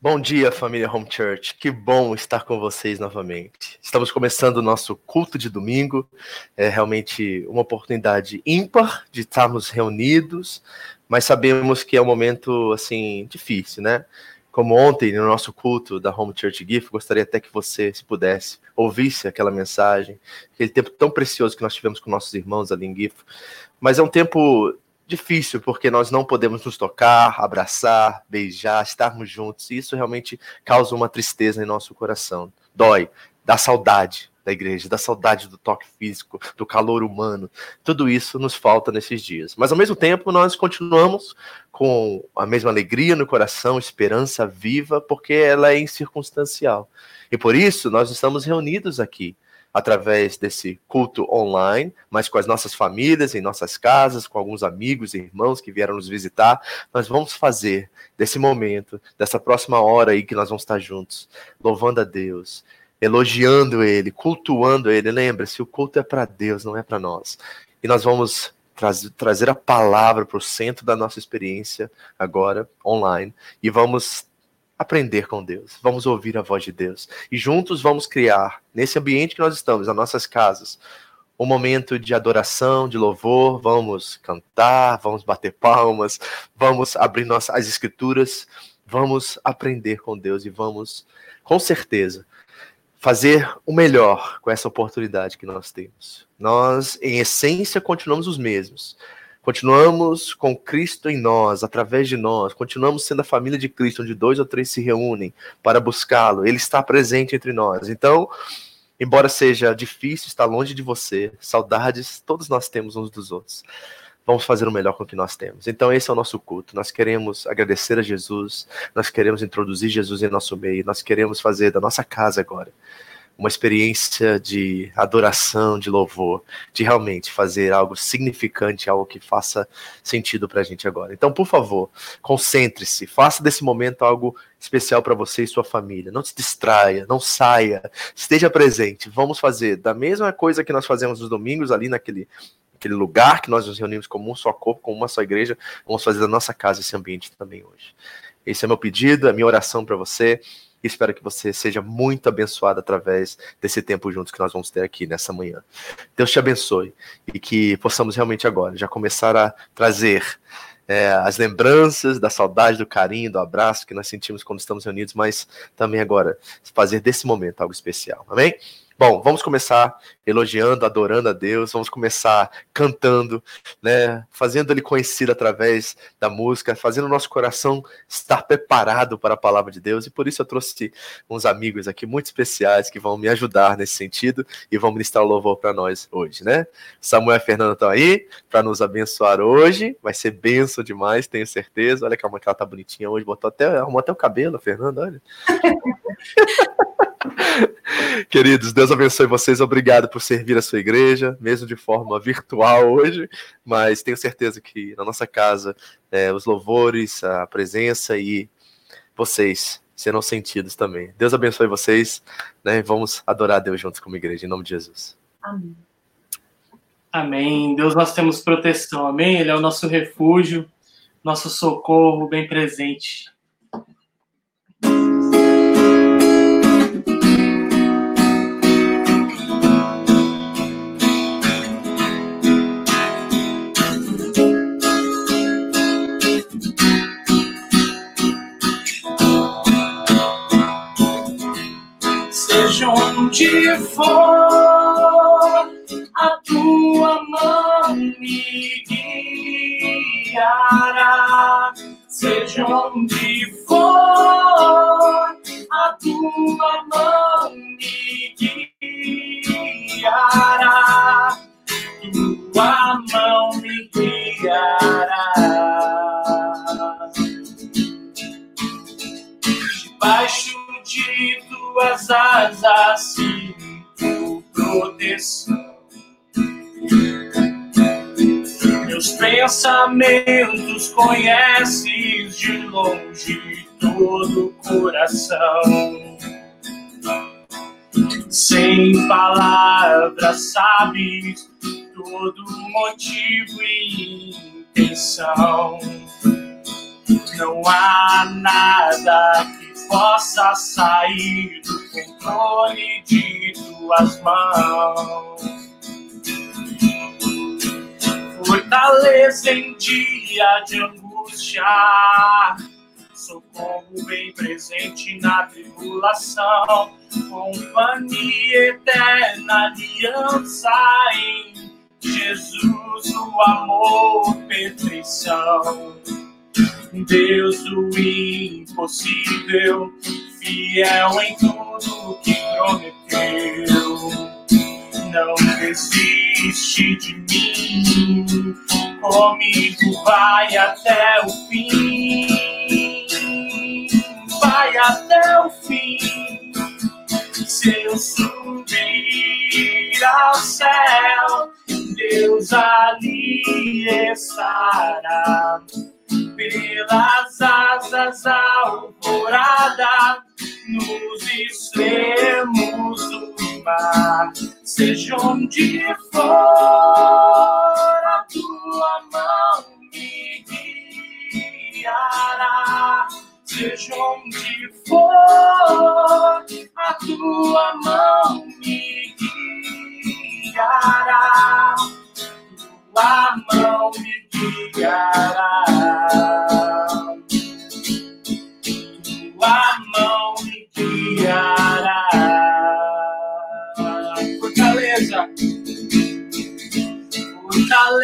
Bom dia, família Home Church. Que bom estar com vocês novamente. Estamos começando o nosso culto de domingo. É realmente uma oportunidade ímpar de estarmos reunidos, mas sabemos que é um momento assim difícil, né? Como ontem no nosso culto da Home Church Gift, gostaria até que você, se pudesse, ouvisse aquela mensagem, aquele tempo tão precioso que nós tivemos com nossos irmãos ali em Gift. Mas é um tempo difícil, porque nós não podemos nos tocar, abraçar, beijar, estarmos juntos. E isso realmente causa uma tristeza em nosso coração. Dói, dá saudade da igreja, dá saudade do toque físico, do calor humano. Tudo isso nos falta nesses dias. Mas ao mesmo tempo, nós continuamos com a mesma alegria no coração, esperança viva, porque ela é incircunstancial. E por isso nós estamos reunidos aqui através desse culto online, mas com as nossas famílias, em nossas casas, com alguns amigos e irmãos que vieram nos visitar. Nós vamos fazer desse momento, dessa próxima hora aí que nós vamos estar juntos, louvando a Deus, elogiando Ele, cultuando Ele. Lembre-se, o culto é para Deus, não é para nós. E nós vamos trazer a palavra para o centro da nossa experiência agora, online, e vamos aprender com Deus, vamos ouvir a voz de Deus. E juntos vamos criar, nesse ambiente que nós estamos, nas nossas casas, um momento de adoração, de louvor, vamos cantar, vamos bater palmas, vamos abrir nossas, as escrituras, vamos aprender com Deus e vamos, com certeza, fazer o melhor com essa oportunidade que nós temos. Nós, em essência, continuamos os mesmos, Continuamos com Cristo em nós, através de nós. Continuamos sendo a família de Cristo, onde dois ou três se reúnem para buscá-lo. Ele está presente entre nós. Então, embora seja difícil estar longe de você, saudades todos nós temos uns dos outros. Vamos fazer o melhor com o que nós temos. Então, esse é o nosso culto. Nós queremos agradecer a Jesus, nós queremos introduzir Jesus em nosso meio, nós queremos fazer da nossa casa agora uma experiência de adoração, de louvor, de realmente fazer algo significante, algo que faça sentido para a gente agora. Então, por favor, concentre-se, faça desse momento algo especial para você e sua família. Não se distraia, não saia, esteja presente. Vamos fazer da mesma coisa que nós fazemos nos domingos ali naquele aquele lugar que nós nos reunimos como um só corpo, como uma só igreja, vamos fazer da nossa casa esse ambiente também hoje. Esse é meu pedido, é minha oração para você. E espero que você seja muito abençoado através desse tempo juntos que nós vamos ter aqui nessa manhã. Deus te abençoe e que possamos realmente agora já começar a trazer é, as lembranças da saudade, do carinho, do abraço que nós sentimos quando estamos reunidos, mas também agora fazer desse momento algo especial. Amém? Bom, vamos começar elogiando, adorando a Deus, vamos começar cantando, né, fazendo ele conhecido através da música, fazendo o nosso coração estar preparado para a palavra de Deus. E por isso eu trouxe uns amigos aqui muito especiais que vão me ajudar nesse sentido e vão ministrar o louvor para nós hoje, né? Samuel e Fernando estão aí para nos abençoar hoje. Vai ser benção demais, tenho certeza. Olha como ela tá bonitinha hoje, botou até arrumou até o cabelo, Fernando, olha. Queridos, Deus abençoe vocês. Obrigado por servir a sua igreja, mesmo de forma virtual hoje, mas tenho certeza que na nossa casa é, os louvores, a presença e vocês serão sentidos também. Deus abençoe vocês, né? Vamos adorar a Deus juntos como igreja, em nome de Jesus. Amém. Amém. Deus, nós temos proteção, amém? Ele é o nosso refúgio, nosso socorro bem presente. For, a tua mão me guiará. Seja onde for, a tua mão me guiará. Tua mão me guiará. Debaixo de tuas asas sinto Meus pensamentos conheces de longe todo coração. Sem palavras sabes todo motivo e intenção. Não há nada que possa sair do controle de tuas mãos. Fortaleza em dia de angústia, socorro bem presente na tribulação, companhia eterna, aliança em Jesus, o amor, perfeição. Deus do impossível, fiel em tudo que prometeu. Não desiste de mim, comigo vai até o fim. Vai até o fim. Se eu subir ao céu, Deus ali estará pelas asas alvorada, nos extremos do mar, seja onde for, a tua mão me guiará. Seja onde for, a tua mão me guiará. Tua mão me guiará.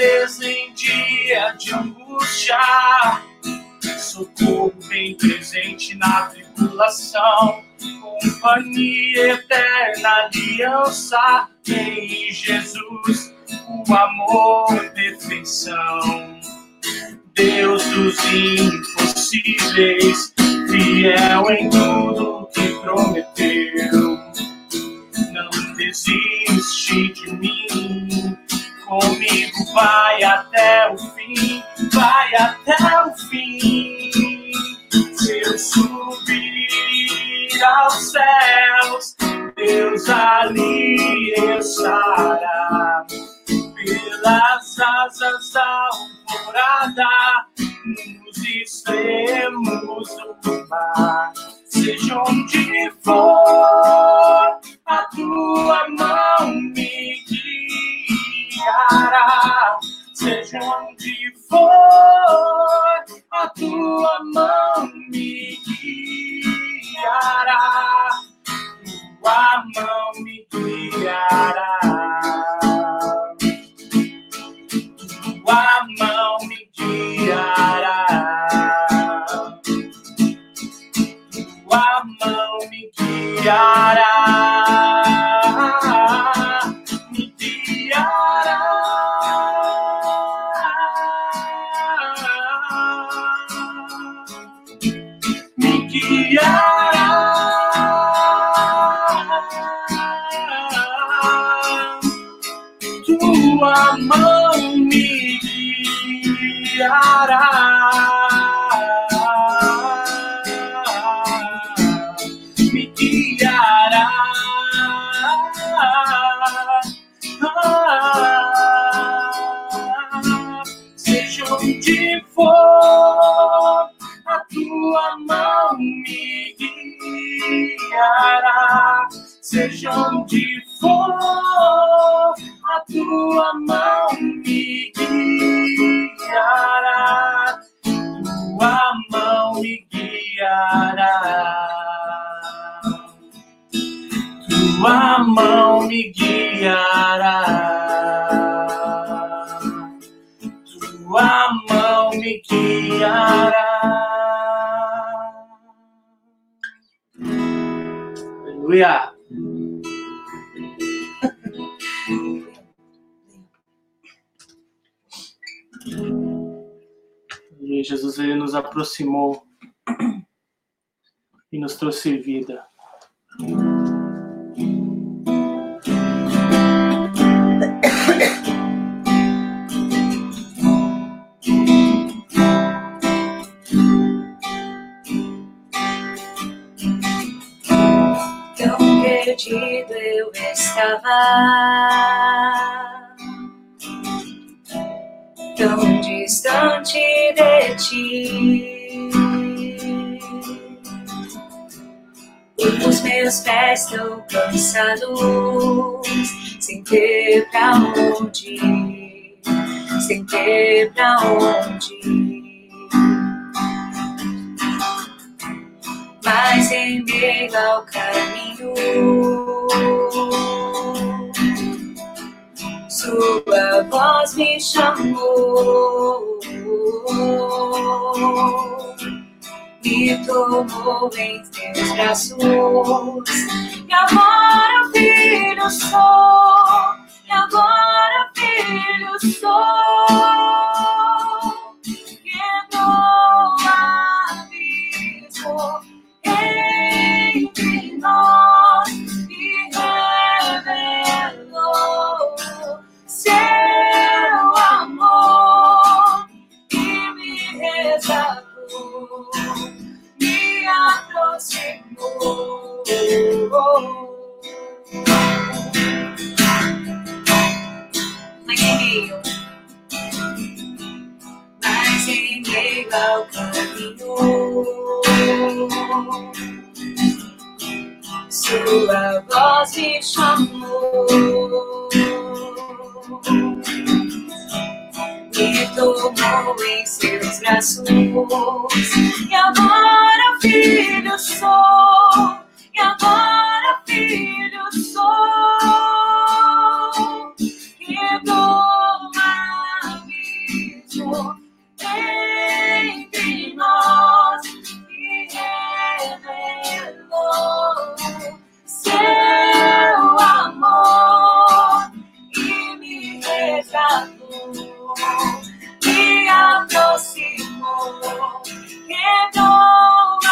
Fortaleza em dia de angústia, socorro bem presente na tribulação, companhia eterna, aliança em Jesus o amor, perfeição. Deus dos impossíveis, fiel em tudo que prometeu. Não desiste de mim, comigo vai até o fim, vai até o fim. Se eu subir aos céus, Deus ali estará pelas asas alvorada, nos extremos do mar. Seja onde for, a tua mão me guiará. Seja onde for, a tua mão me guiará. Tua mão me guiará tua mão me guiará. Tua mão me guiará. Tua mão me guiará. Me guiará. seja onde for, a tua mão me guiará. Seja onde for, a tua mão me guiará, tua mão me guiará, tua mão me guiará, tua mão me guiará. Aleluia. Jesus ele nos aproximou e nos trouxe vida. Tão perdido eu estava de ti. Os meus pés estão cansados, sem ter pra onde sem ter pra onde. Mas em meio ao caminho, sua voz me chamou me tomou em teus braços. E agora, filho, sou. E agora, filho, sou. Mas em meio, mas em meio ao caminho, sua voz me chamou me tomou em seus braços. E agora, filho, sou. E agora, quebrou o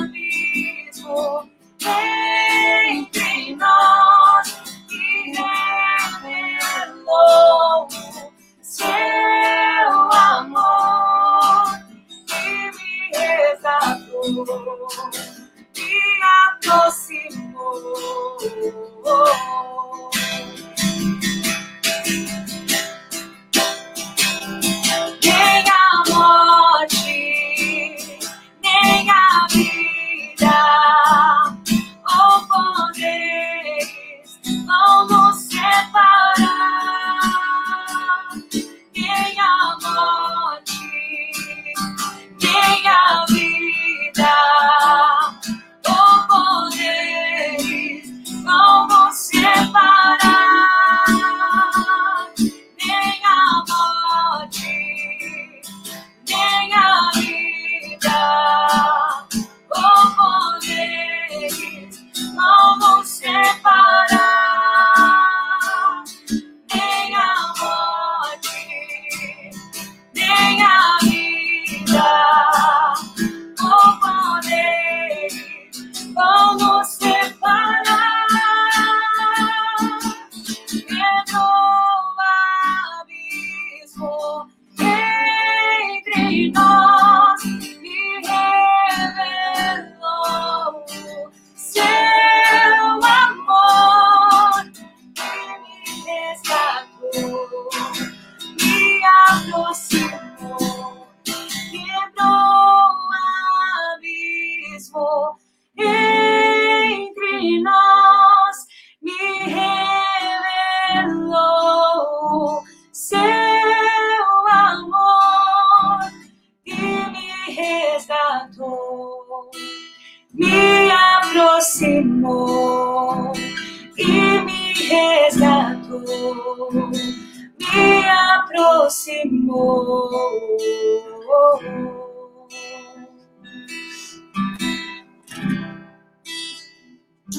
abismo entre nós e revelou seu amor e me resgatou, me aproximou.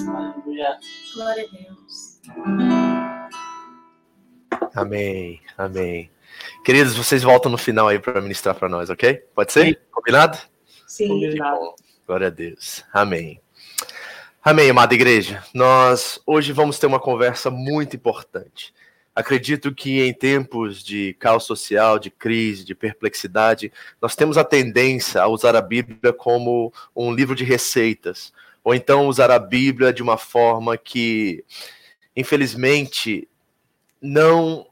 Aleluia. Glória a Deus. Amém, amém. Queridos, vocês voltam no final aí para ministrar para nós, ok? Pode ser? Sim. Combinado? Sim. Combinado. Glória a Deus. Amém. Amém, amada igreja. Nós hoje vamos ter uma conversa muito importante. Acredito que em tempos de caos social, de crise, de perplexidade, nós temos a tendência a usar a Bíblia como um livro de receitas, ou então usar a Bíblia de uma forma que, infelizmente, não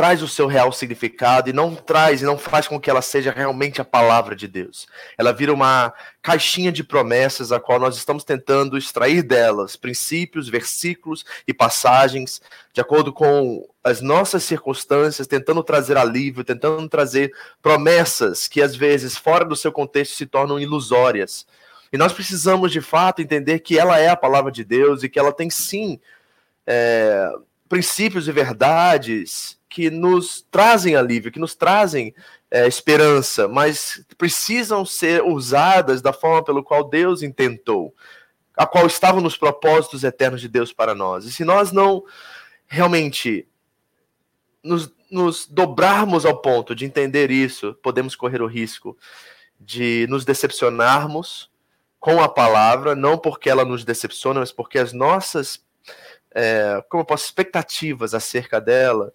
traz o seu real significado e não traz e não faz com que ela seja realmente a palavra de Deus. Ela vira uma caixinha de promessas a qual nós estamos tentando extrair delas princípios, versículos e passagens de acordo com as nossas circunstâncias, tentando trazer alívio, tentando trazer promessas que às vezes fora do seu contexto se tornam ilusórias. E nós precisamos de fato entender que ela é a palavra de Deus e que ela tem sim é, princípios e verdades que nos trazem alívio, que nos trazem é, esperança, mas precisam ser usadas da forma pelo qual Deus intentou, a qual estavam nos propósitos eternos de Deus para nós. E se nós não realmente nos, nos dobrarmos ao ponto de entender isso, podemos correr o risco de nos decepcionarmos com a palavra, não porque ela nos decepciona, mas porque as nossas é, como eu posso, expectativas acerca dela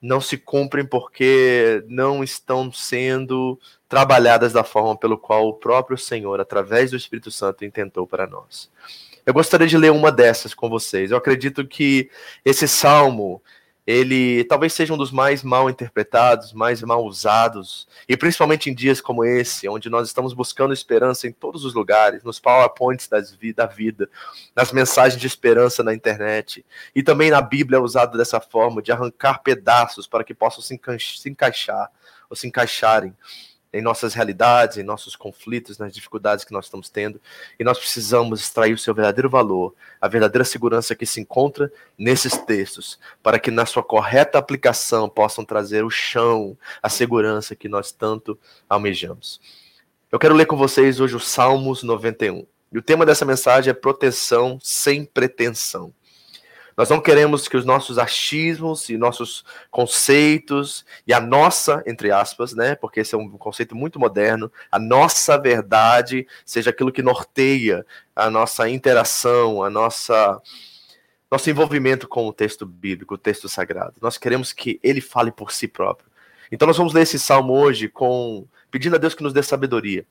não se cumprem porque não estão sendo trabalhadas da forma pelo qual o próprio Senhor, através do Espírito Santo, intentou para nós. Eu gostaria de ler uma dessas com vocês. Eu acredito que esse salmo ele talvez seja um dos mais mal interpretados, mais mal usados, e principalmente em dias como esse, onde nós estamos buscando esperança em todos os lugares, nos PowerPoints das vi da vida, nas mensagens de esperança na internet, e também na Bíblia é usado dessa forma, de arrancar pedaços para que possam se, enca se encaixar, ou se encaixarem em nossas realidades, em nossos conflitos, nas dificuldades que nós estamos tendo, e nós precisamos extrair o seu verdadeiro valor, a verdadeira segurança que se encontra nesses textos, para que na sua correta aplicação possam trazer o chão, a segurança que nós tanto almejamos. Eu quero ler com vocês hoje o Salmos 91. E o tema dessa mensagem é proteção sem pretensão. Nós não queremos que os nossos achismos e nossos conceitos e a nossa, entre aspas, né, porque esse é um conceito muito moderno, a nossa verdade seja aquilo que norteia a nossa interação, a nossa nosso envolvimento com o texto bíblico, o texto sagrado. Nós queremos que ele fale por si próprio. Então nós vamos ler esse salmo hoje com pedindo a Deus que nos dê sabedoria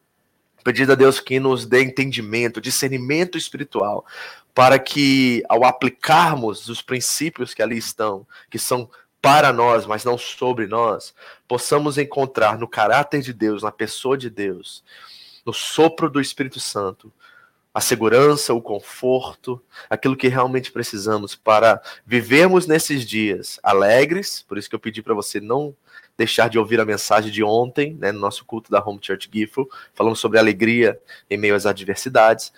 Pedindo a Deus que nos dê entendimento, discernimento espiritual, para que, ao aplicarmos os princípios que ali estão, que são para nós, mas não sobre nós, possamos encontrar no caráter de Deus, na pessoa de Deus, no sopro do Espírito Santo, a segurança, o conforto, aquilo que realmente precisamos para vivermos nesses dias alegres. Por isso que eu pedi para você não deixar de ouvir a mensagem de ontem, né, no nosso culto da Home Church Gifford, falando sobre alegria em meio às adversidades.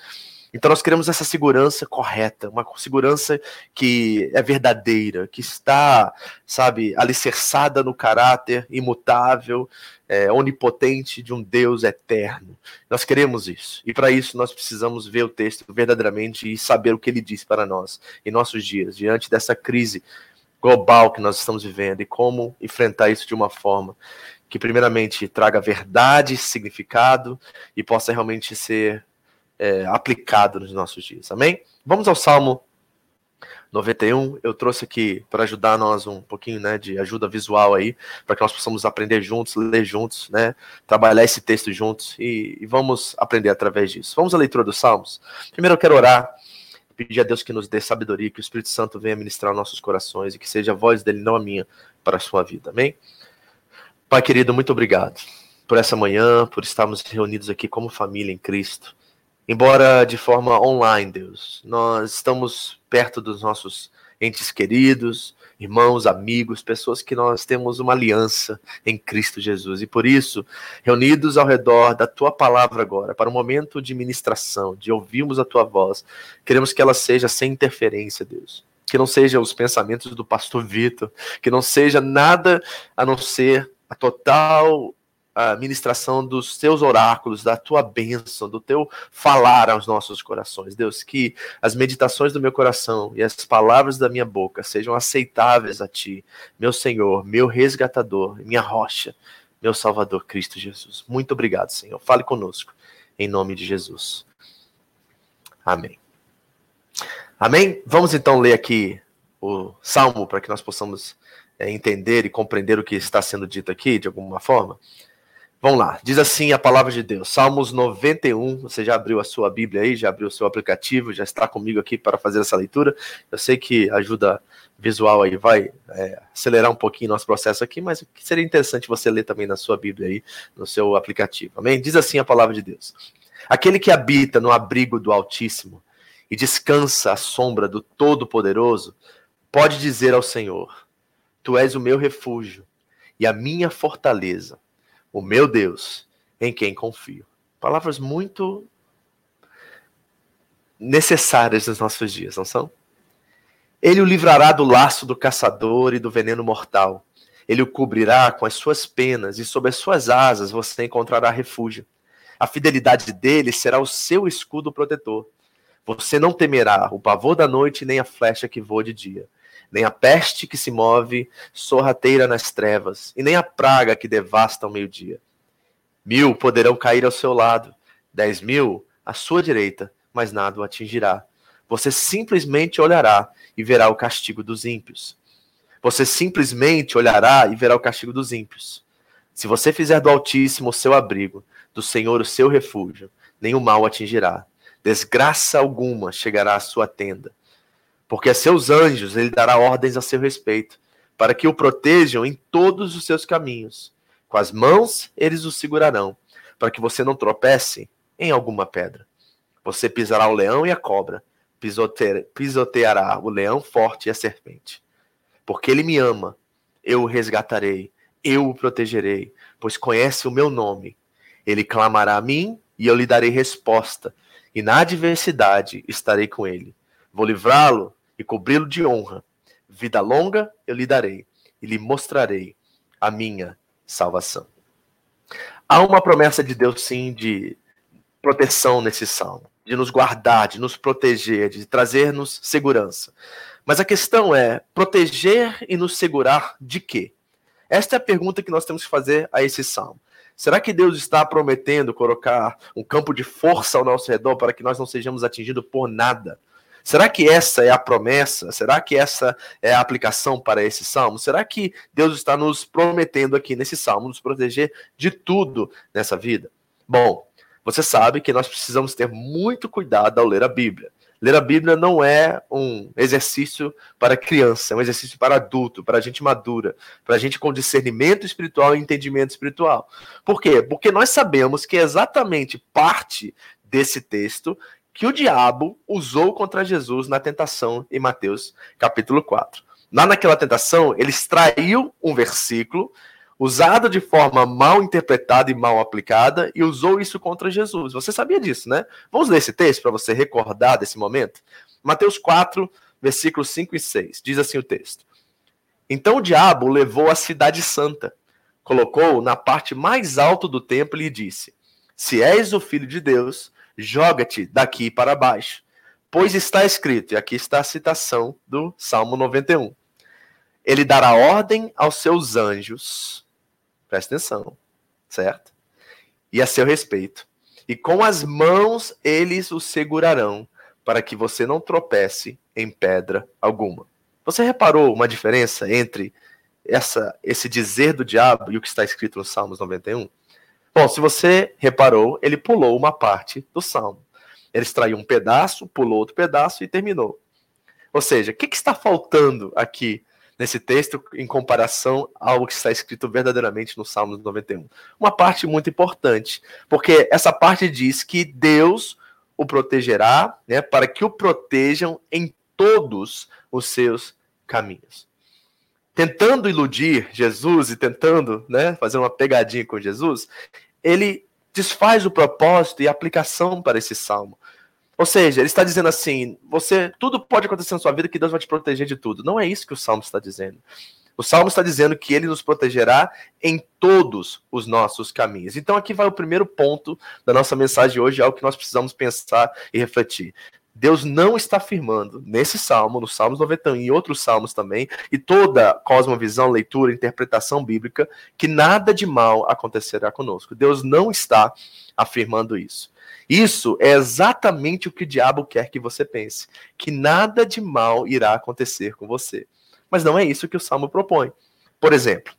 Então nós queremos essa segurança correta, uma segurança que é verdadeira, que está, sabe, alicerçada no caráter imutável, é, onipotente de um Deus eterno. Nós queremos isso. E para isso nós precisamos ver o texto verdadeiramente e saber o que ele diz para nós em nossos dias, diante dessa crise global que nós estamos vivendo e como enfrentar isso de uma forma que, primeiramente, traga verdade, significado e possa realmente ser é, aplicado nos nossos dias. Amém? Vamos ao Salmo 91. Eu trouxe aqui para ajudar nós um pouquinho né, de ajuda visual aí, para que nós possamos aprender juntos, ler juntos, né, trabalhar esse texto juntos e, e vamos aprender através disso. Vamos à leitura dos Salmos. Primeiro eu quero orar pedir a Deus que nos dê sabedoria, que o Espírito Santo venha ministrar nossos corações e que seja a voz dele, não a minha, para a sua vida. Amém? Pai querido, muito obrigado por essa manhã, por estarmos reunidos aqui como família em Cristo. Embora de forma online, Deus, nós estamos perto dos nossos entes queridos, irmãos, amigos, pessoas que nós temos uma aliança em Cristo Jesus. E por isso, reunidos ao redor da tua palavra agora, para um momento de ministração, de ouvirmos a tua voz, queremos que ela seja sem interferência, Deus. Que não seja os pensamentos do pastor Vitor, que não seja nada a não ser a total a ministração dos teus oráculos, da tua bênção, do teu falar aos nossos corações. Deus, que as meditações do meu coração e as palavras da minha boca sejam aceitáveis a ti, meu Senhor, meu resgatador, minha rocha, meu Salvador Cristo Jesus. Muito obrigado, Senhor. Fale conosco, em nome de Jesus. Amém. Amém? Vamos então ler aqui o salmo para que nós possamos é, entender e compreender o que está sendo dito aqui de alguma forma. Vamos lá, diz assim a palavra de Deus, Salmos 91. Você já abriu a sua Bíblia aí, já abriu o seu aplicativo, já está comigo aqui para fazer essa leitura. Eu sei que ajuda visual aí vai é, acelerar um pouquinho nosso processo aqui, mas seria interessante você ler também na sua Bíblia aí, no seu aplicativo. Amém? Diz assim a palavra de Deus: Aquele que habita no abrigo do Altíssimo e descansa à sombra do Todo-Poderoso, pode dizer ao Senhor: Tu és o meu refúgio e a minha fortaleza o meu Deus, em quem confio. Palavras muito necessárias nos nossos dias, não são? Ele o livrará do laço do caçador e do veneno mortal. Ele o cobrirá com as suas penas e sob as suas asas você encontrará refúgio. A fidelidade dele será o seu escudo protetor. Você não temerá o pavor da noite nem a flecha que voa de dia nem a peste que se move sorrateira nas trevas, e nem a praga que devasta ao meio-dia. Mil poderão cair ao seu lado, dez mil à sua direita, mas nada o atingirá. Você simplesmente olhará e verá o castigo dos ímpios. Você simplesmente olhará e verá o castigo dos ímpios. Se você fizer do Altíssimo o seu abrigo, do Senhor o seu refúgio, nenhum mal atingirá. Desgraça alguma chegará à sua tenda porque a seus anjos ele dará ordens a seu respeito, para que o protejam em todos os seus caminhos. Com as mãos eles o segurarão, para que você não tropece em alguma pedra. Você pisará o leão e a cobra, pisoteará o leão forte e a serpente. Porque ele me ama, eu o resgatarei, eu o protegerei, pois conhece o meu nome. Ele clamará a mim e eu lhe darei resposta, e na adversidade estarei com ele. Vou livrá-lo e cobri-lo de honra. Vida longa eu lhe darei e lhe mostrarei a minha salvação. Há uma promessa de Deus, sim, de proteção nesse salmo, de nos guardar, de nos proteger, de trazer-nos segurança. Mas a questão é: proteger e nos segurar de quê? Esta é a pergunta que nós temos que fazer a esse salmo. Será que Deus está prometendo colocar um campo de força ao nosso redor para que nós não sejamos atingidos por nada? Será que essa é a promessa? Será que essa é a aplicação para esse salmo? Será que Deus está nos prometendo aqui nesse salmo nos proteger de tudo nessa vida? Bom, você sabe que nós precisamos ter muito cuidado ao ler a Bíblia. Ler a Bíblia não é um exercício para criança, é um exercício para adulto, para gente madura, para gente com discernimento espiritual e entendimento espiritual. Por quê? Porque nós sabemos que exatamente parte desse texto que o diabo usou contra Jesus na tentação em Mateus capítulo 4. Lá naquela tentação, ele extraiu um versículo usado de forma mal interpretada e mal aplicada e usou isso contra Jesus. Você sabia disso, né? Vamos ler esse texto para você recordar desse momento? Mateus 4, versículos 5 e 6. Diz assim o texto: Então o diabo levou a cidade santa, colocou na parte mais alta do templo e disse: Se és o filho de Deus, joga-te daqui para baixo. Pois está escrito, e aqui está a citação do Salmo 91. Ele dará ordem aos seus anjos, presta atenção, certo? E a seu respeito. E com as mãos eles o segurarão, para que você não tropece em pedra alguma. Você reparou uma diferença entre essa, esse dizer do diabo e o que está escrito no Salmos 91? Bom, se você reparou, ele pulou uma parte do salmo. Ele extraiu um pedaço, pulou outro pedaço e terminou. Ou seja, o que, que está faltando aqui nesse texto em comparação ao que está escrito verdadeiramente no Salmo 91? Uma parte muito importante, porque essa parte diz que Deus o protegerá, né, para que o protejam em todos os seus caminhos tentando iludir Jesus e tentando né, fazer uma pegadinha com Jesus, ele desfaz o propósito e a aplicação para esse salmo. Ou seja, ele está dizendo assim: você tudo pode acontecer na sua vida que Deus vai te proteger de tudo. Não é isso que o salmo está dizendo. O salmo está dizendo que ele nos protegerá em todos os nossos caminhos. Então aqui vai o primeiro ponto da nossa mensagem hoje, algo que nós precisamos pensar e refletir. Deus não está afirmando nesse salmo, no Salmos 91 e outros salmos também, e toda cosmovisão, leitura, interpretação bíblica, que nada de mal acontecerá conosco. Deus não está afirmando isso. Isso é exatamente o que o diabo quer que você pense, que nada de mal irá acontecer com você. Mas não é isso que o salmo propõe. Por exemplo,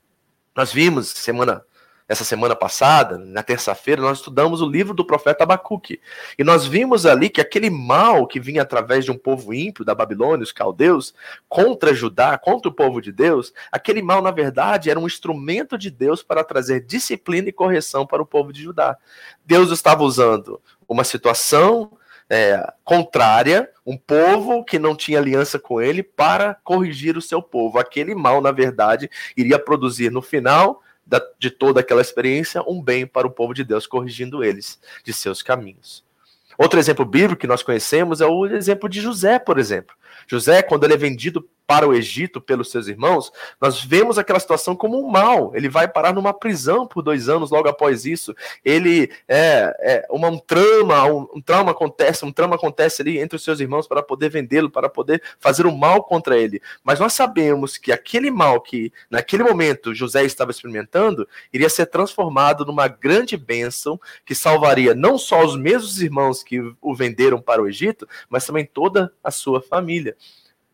nós vimos semana essa semana passada, na terça-feira, nós estudamos o livro do profeta Abacuque. E nós vimos ali que aquele mal que vinha através de um povo ímpio da Babilônia, os caldeus, contra Judá, contra o povo de Deus, aquele mal, na verdade, era um instrumento de Deus para trazer disciplina e correção para o povo de Judá. Deus estava usando uma situação é, contrária, um povo que não tinha aliança com ele, para corrigir o seu povo. Aquele mal, na verdade, iria produzir no final da, de toda aquela experiência um bem para o povo de Deus, corrigindo eles de seus caminhos. Outro exemplo bíblico que nós conhecemos é o exemplo de José, por exemplo. José, quando ele é vendido para o Egito pelos seus irmãos, nós vemos aquela situação como um mal. Ele vai parar numa prisão por dois anos logo após isso. Ele é, é uma, um trama, um, um trauma acontece, um trama acontece ali entre os seus irmãos para poder vendê-lo, para poder fazer o um mal contra ele. Mas nós sabemos que aquele mal que naquele momento José estava experimentando iria ser transformado numa grande bênção que salvaria não só os mesmos irmãos que o venderam para o Egito, mas também toda a sua família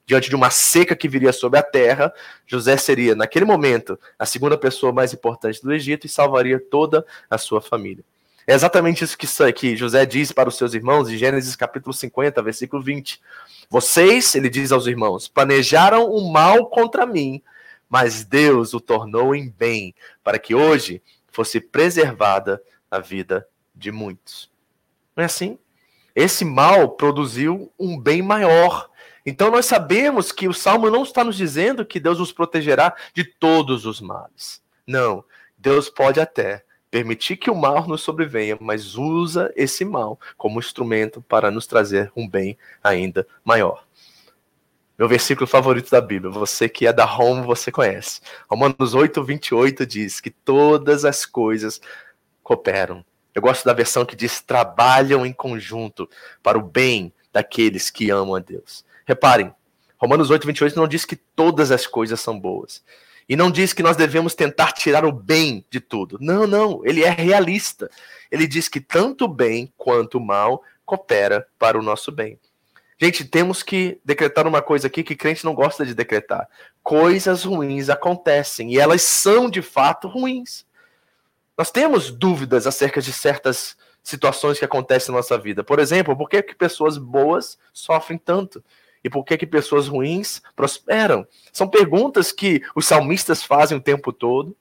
diante de uma seca que viria sobre a terra, José seria, naquele momento, a segunda pessoa mais importante do Egito e salvaria toda a sua família. É exatamente isso que, que José diz para os seus irmãos em Gênesis capítulo 50, versículo 20. Vocês, ele diz aos irmãos, planejaram o mal contra mim, mas Deus o tornou em bem, para que hoje fosse preservada a vida de muitos. Não é assim? Esse mal produziu um bem maior então nós sabemos que o salmo não está nos dizendo que Deus nos protegerá de todos os males. Não, Deus pode até permitir que o mal nos sobrevenha, mas usa esse mal como instrumento para nos trazer um bem ainda maior. Meu versículo favorito da Bíblia, você que é da Roma, você conhece. Romanos 8, 28 diz que todas as coisas cooperam. Eu gosto da versão que diz trabalham em conjunto para o bem daqueles que amam a Deus. Reparem, Romanos 8, 28 não diz que todas as coisas são boas. E não diz que nós devemos tentar tirar o bem de tudo. Não, não, ele é realista. Ele diz que tanto o bem quanto o mal coopera para o nosso bem. Gente, temos que decretar uma coisa aqui que crente não gosta de decretar. Coisas ruins acontecem e elas são de fato ruins. Nós temos dúvidas acerca de certas situações que acontecem na nossa vida. Por exemplo, por que, que pessoas boas sofrem tanto? E por que, que pessoas ruins prosperam? São perguntas que os salmistas fazem o tempo todo.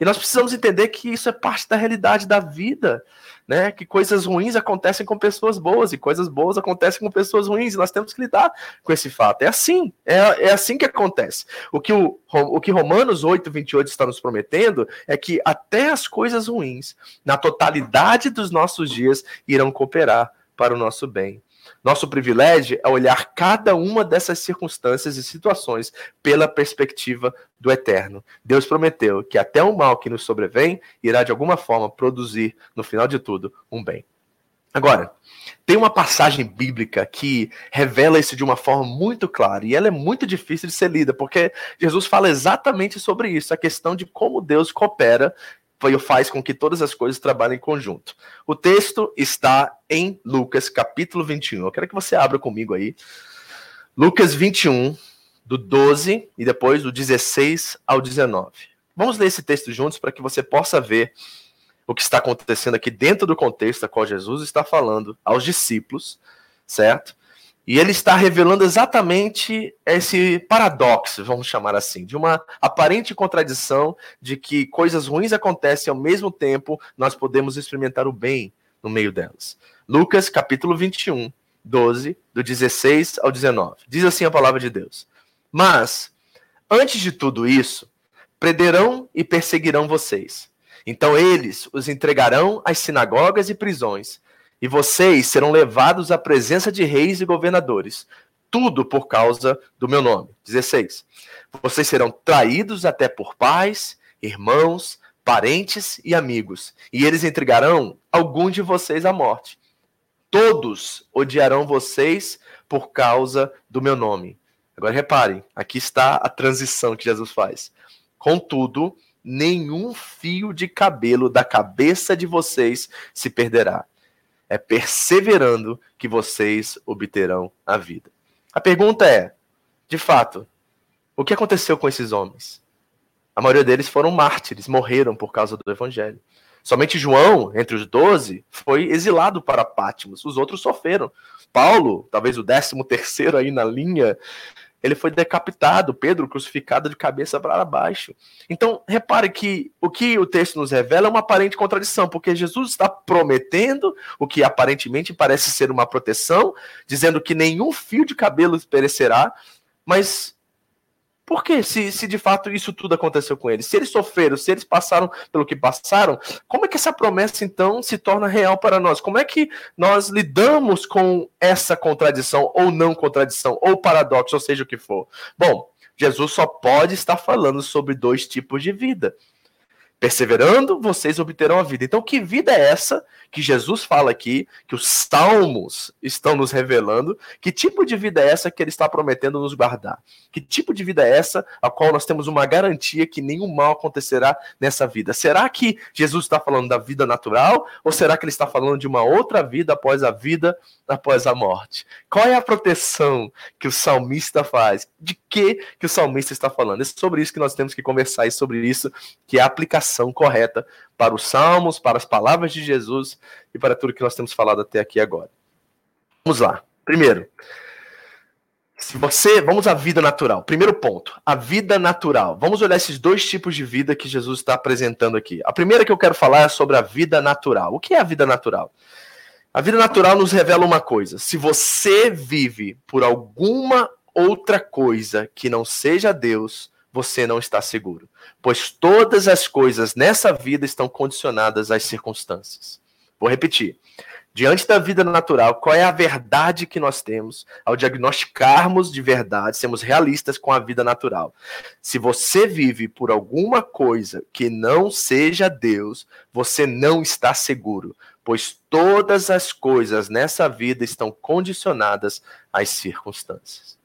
E nós precisamos entender que isso é parte da realidade da vida, né? Que coisas ruins acontecem com pessoas boas e coisas boas acontecem com pessoas ruins. E nós temos que lidar com esse fato. É assim, é, é assim que acontece. O que, o, o que Romanos 8, 28 está nos prometendo é que até as coisas ruins, na totalidade dos nossos dias, irão cooperar para o nosso bem. Nosso privilégio é olhar cada uma dessas circunstâncias e situações pela perspectiva do eterno. Deus prometeu que até o mal que nos sobrevém irá de alguma forma produzir, no final de tudo, um bem. Agora, tem uma passagem bíblica que revela isso de uma forma muito clara e ela é muito difícil de ser lida, porque Jesus fala exatamente sobre isso, a questão de como Deus coopera faz com que todas as coisas trabalhem em conjunto. O texto está em Lucas, capítulo 21. Eu quero que você abra comigo aí. Lucas 21, do 12 e depois do 16 ao 19. Vamos ler esse texto juntos para que você possa ver o que está acontecendo aqui dentro do contexto a qual Jesus está falando aos discípulos, certo? E ele está revelando exatamente esse paradoxo, vamos chamar assim, de uma aparente contradição de que coisas ruins acontecem ao mesmo tempo, nós podemos experimentar o bem no meio delas. Lucas capítulo 21, 12, do 16 ao 19. Diz assim a palavra de Deus: Mas, antes de tudo isso, prenderão e perseguirão vocês. Então eles os entregarão às sinagogas e prisões e vocês serão levados à presença de reis e governadores, tudo por causa do meu nome. 16. Vocês serão traídos até por pais, irmãos, parentes e amigos, e eles entregarão algum de vocês à morte. Todos odiarão vocês por causa do meu nome. Agora reparem, aqui está a transição que Jesus faz. Contudo, nenhum fio de cabelo da cabeça de vocês se perderá é perseverando que vocês obterão a vida. A pergunta é, de fato, o que aconteceu com esses homens? A maioria deles foram mártires, morreram por causa do evangelho. Somente João, entre os doze, foi exilado para Pátimos. Os outros sofreram. Paulo, talvez o décimo terceiro aí na linha, ele foi decapitado, Pedro crucificado de cabeça para baixo. Então, repare que o que o texto nos revela é uma aparente contradição, porque Jesus está prometendo o que aparentemente parece ser uma proteção, dizendo que nenhum fio de cabelo perecerá, mas por quê? Se, se de fato isso tudo aconteceu com eles, se eles sofreram, se eles passaram pelo que passaram, como é que essa promessa então se torna real para nós? Como é que nós lidamos com essa contradição ou não contradição ou paradoxo, ou seja o que for? Bom, Jesus só pode estar falando sobre dois tipos de vida. Perseverando, vocês obterão a vida. Então, que vida é essa que Jesus fala aqui, que os salmos estão nos revelando? Que tipo de vida é essa que ele está prometendo nos guardar? Que tipo de vida é essa a qual nós temos uma garantia que nenhum mal acontecerá nessa vida? Será que Jesus está falando da vida natural ou será que ele está falando de uma outra vida após a vida, após a morte? Qual é a proteção que o salmista faz? De que que o salmista está falando? É sobre isso que nós temos que conversar e sobre isso que é a aplicação correta para os salmos, para as palavras de Jesus e para tudo que nós temos falado até aqui agora. Vamos lá. Primeiro, se você, vamos à vida natural. Primeiro ponto, a vida natural. Vamos olhar esses dois tipos de vida que Jesus está apresentando aqui. A primeira que eu quero falar é sobre a vida natural. O que é a vida natural? A vida natural nos revela uma coisa: se você vive por alguma outra coisa que não seja Deus, você não está seguro, pois todas as coisas nessa vida estão condicionadas às circunstâncias. Vou repetir. Diante da vida natural, qual é a verdade que nós temos ao diagnosticarmos de verdade, sermos realistas com a vida natural? Se você vive por alguma coisa que não seja Deus, você não está seguro, pois todas as coisas nessa vida estão condicionadas às circunstâncias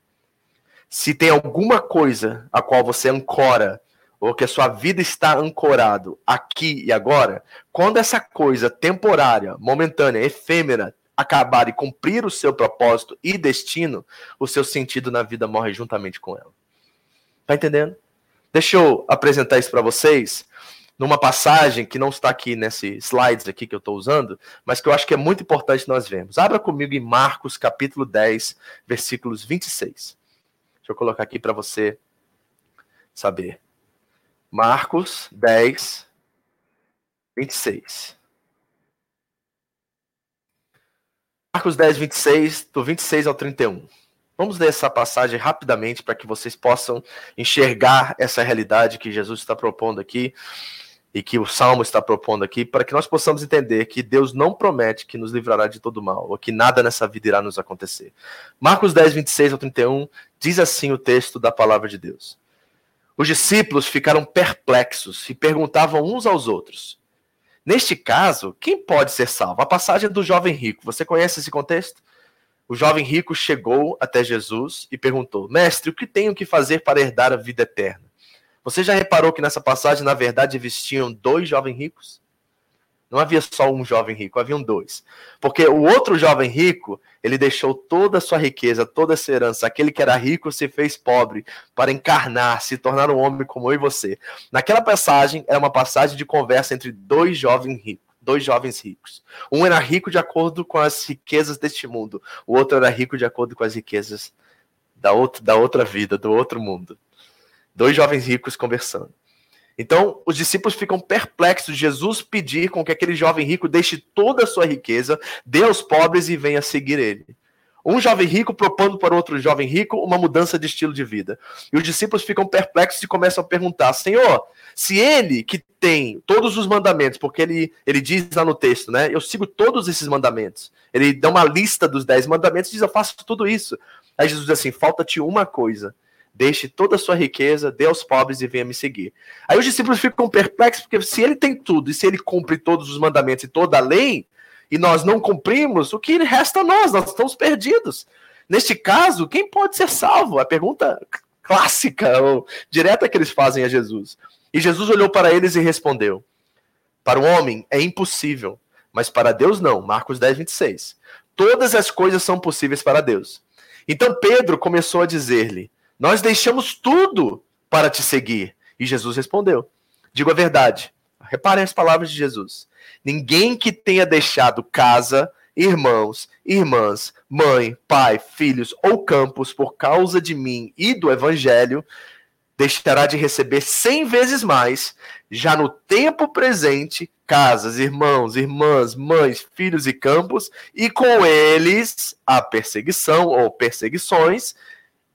se tem alguma coisa a qual você ancora, ou que a sua vida está ancorado aqui e agora, quando essa coisa temporária, momentânea, efêmera, acabar e cumprir o seu propósito e destino, o seu sentido na vida morre juntamente com ela. Tá entendendo? Deixa eu apresentar isso para vocês numa passagem que não está aqui nesse slides aqui que eu estou usando, mas que eu acho que é muito importante nós vermos. Abra comigo em Marcos capítulo 10, versículos 26. Deixa eu colocar aqui para você saber. Marcos 10, 26. Marcos 10, 26, do 26 ao 31. Vamos ler essa passagem rapidamente para que vocês possam enxergar essa realidade que Jesus está propondo aqui e que o Salmo está propondo aqui, para que nós possamos entender que Deus não promete que nos livrará de todo mal, ou que nada nessa vida irá nos acontecer. Marcos 10, 26 ao 31, diz assim o texto da palavra de Deus. Os discípulos ficaram perplexos e perguntavam uns aos outros: Neste caso, quem pode ser salvo? A passagem do jovem rico, você conhece esse contexto? O jovem rico chegou até Jesus e perguntou: Mestre, o que tenho que fazer para herdar a vida eterna? Você já reparou que nessa passagem, na verdade, existiam dois jovens ricos? Não havia só um jovem rico, haviam dois. Porque o outro jovem rico, ele deixou toda a sua riqueza, toda a sua herança. Aquele que era rico se fez pobre para encarnar, se tornar um homem como eu e você. Naquela passagem, era uma passagem de conversa entre dois jovens ricos. Dois jovens ricos. Um era rico de acordo com as riquezas deste mundo, o outro era rico de acordo com as riquezas da da outra vida, do outro mundo. Dois jovens ricos conversando. Então, os discípulos ficam perplexos Jesus pedir com que aquele jovem rico deixe toda a sua riqueza, dê aos pobres e venha seguir ele. Um jovem rico propondo para outro jovem rico uma mudança de estilo de vida. E os discípulos ficam perplexos e começam a perguntar: Senhor, se ele que tem todos os mandamentos, porque ele, ele diz lá no texto, né? Eu sigo todos esses mandamentos. Ele dá uma lista dos dez mandamentos e diz: Eu faço tudo isso. Aí Jesus diz assim: falta-te uma coisa deixe toda a sua riqueza, dê aos pobres e venha me seguir. Aí os discípulos ficam perplexos, porque se ele tem tudo, e se ele cumpre todos os mandamentos e toda a lei, e nós não cumprimos, o que resta a nós? Nós estamos perdidos. Neste caso, quem pode ser salvo? A pergunta clássica, ou direta que eles fazem a Jesus. E Jesus olhou para eles e respondeu: Para o homem é impossível, mas para Deus não. Marcos 10, 26. Todas as coisas são possíveis para Deus. Então Pedro começou a dizer-lhe: nós deixamos tudo para te seguir. E Jesus respondeu: Digo a verdade. Reparem as palavras de Jesus. Ninguém que tenha deixado casa, irmãos, irmãs, mãe, pai, filhos ou campos por causa de mim e do evangelho, deixará de receber cem vezes mais, já no tempo presente, casas, irmãos, irmãs, mães, filhos e campos, e com eles a perseguição ou perseguições,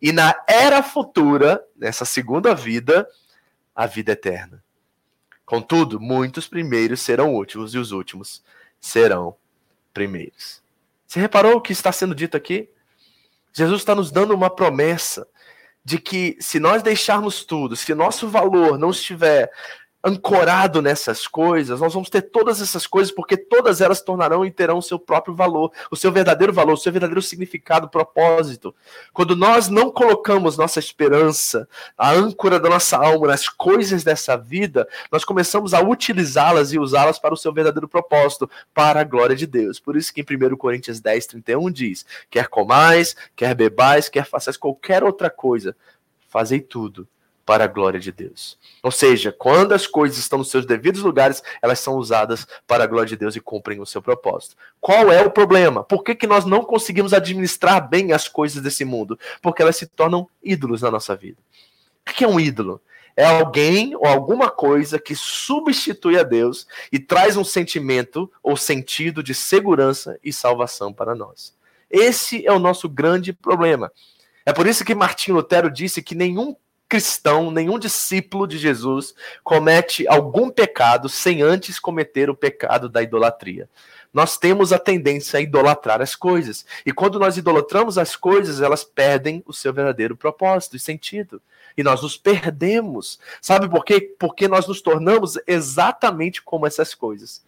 e na era futura, nessa segunda vida, a vida eterna. Contudo, muitos primeiros serão últimos e os últimos serão primeiros. Você reparou o que está sendo dito aqui? Jesus está nos dando uma promessa de que se nós deixarmos tudo, se nosso valor não estiver ancorado nessas coisas, nós vamos ter todas essas coisas, porque todas elas tornarão e terão o seu próprio valor, o seu verdadeiro valor, o seu verdadeiro significado, propósito. Quando nós não colocamos nossa esperança, a âncora da nossa alma nas coisas dessa vida, nós começamos a utilizá-las e usá-las para o seu verdadeiro propósito, para a glória de Deus. Por isso que em 1 Coríntios 10, 31 diz: quer comais, quer bebais, quer façais qualquer outra coisa, fazei tudo para a glória de Deus. Ou seja, quando as coisas estão nos seus devidos lugares, elas são usadas para a glória de Deus e cumprem o seu propósito. Qual é o problema? Por que, que nós não conseguimos administrar bem as coisas desse mundo? Porque elas se tornam ídolos na nossa vida. O que é um ídolo? É alguém ou alguma coisa que substitui a Deus e traz um sentimento ou sentido de segurança e salvação para nós. Esse é o nosso grande problema. É por isso que Martinho Lutero disse que nenhum cristão, nenhum discípulo de Jesus comete algum pecado sem antes cometer o pecado da idolatria. Nós temos a tendência a idolatrar as coisas. E quando nós idolatramos as coisas, elas perdem o seu verdadeiro propósito e sentido. E nós nos perdemos. Sabe por quê? Porque nós nos tornamos exatamente como essas coisas.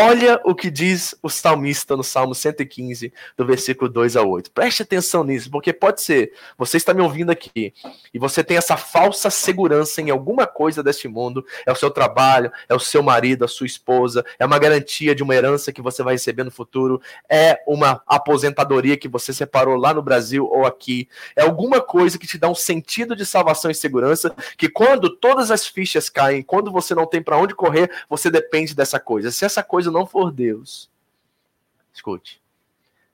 Olha o que diz o salmista no Salmo 115, do versículo 2 a 8. Preste atenção nisso, porque pode ser, você está me ouvindo aqui, e você tem essa falsa segurança em alguma coisa deste mundo, é o seu trabalho, é o seu marido, a sua esposa, é uma garantia de uma herança que você vai receber no futuro, é uma aposentadoria que você separou lá no Brasil ou aqui, é alguma coisa que te dá um sentido de salvação e segurança, que quando todas as fichas caem, quando você não tem para onde correr, você depende dessa coisa. Se essa coisa coisa não for Deus, escute.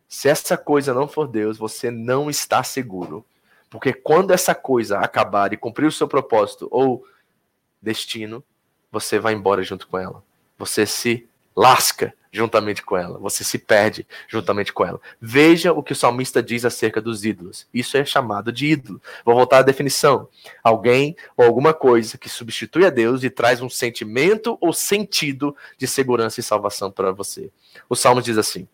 Se essa coisa não for Deus, você não está seguro. Porque quando essa coisa acabar e cumprir o seu propósito ou destino, você vai embora junto com ela. Você se lasca juntamente com ela, você se perde juntamente com ela. Veja o que o salmista diz acerca dos ídolos. Isso é chamado de ídolo. Vou voltar à definição. Alguém ou alguma coisa que substitui a Deus e traz um sentimento ou sentido de segurança e salvação para você. O salmo diz assim: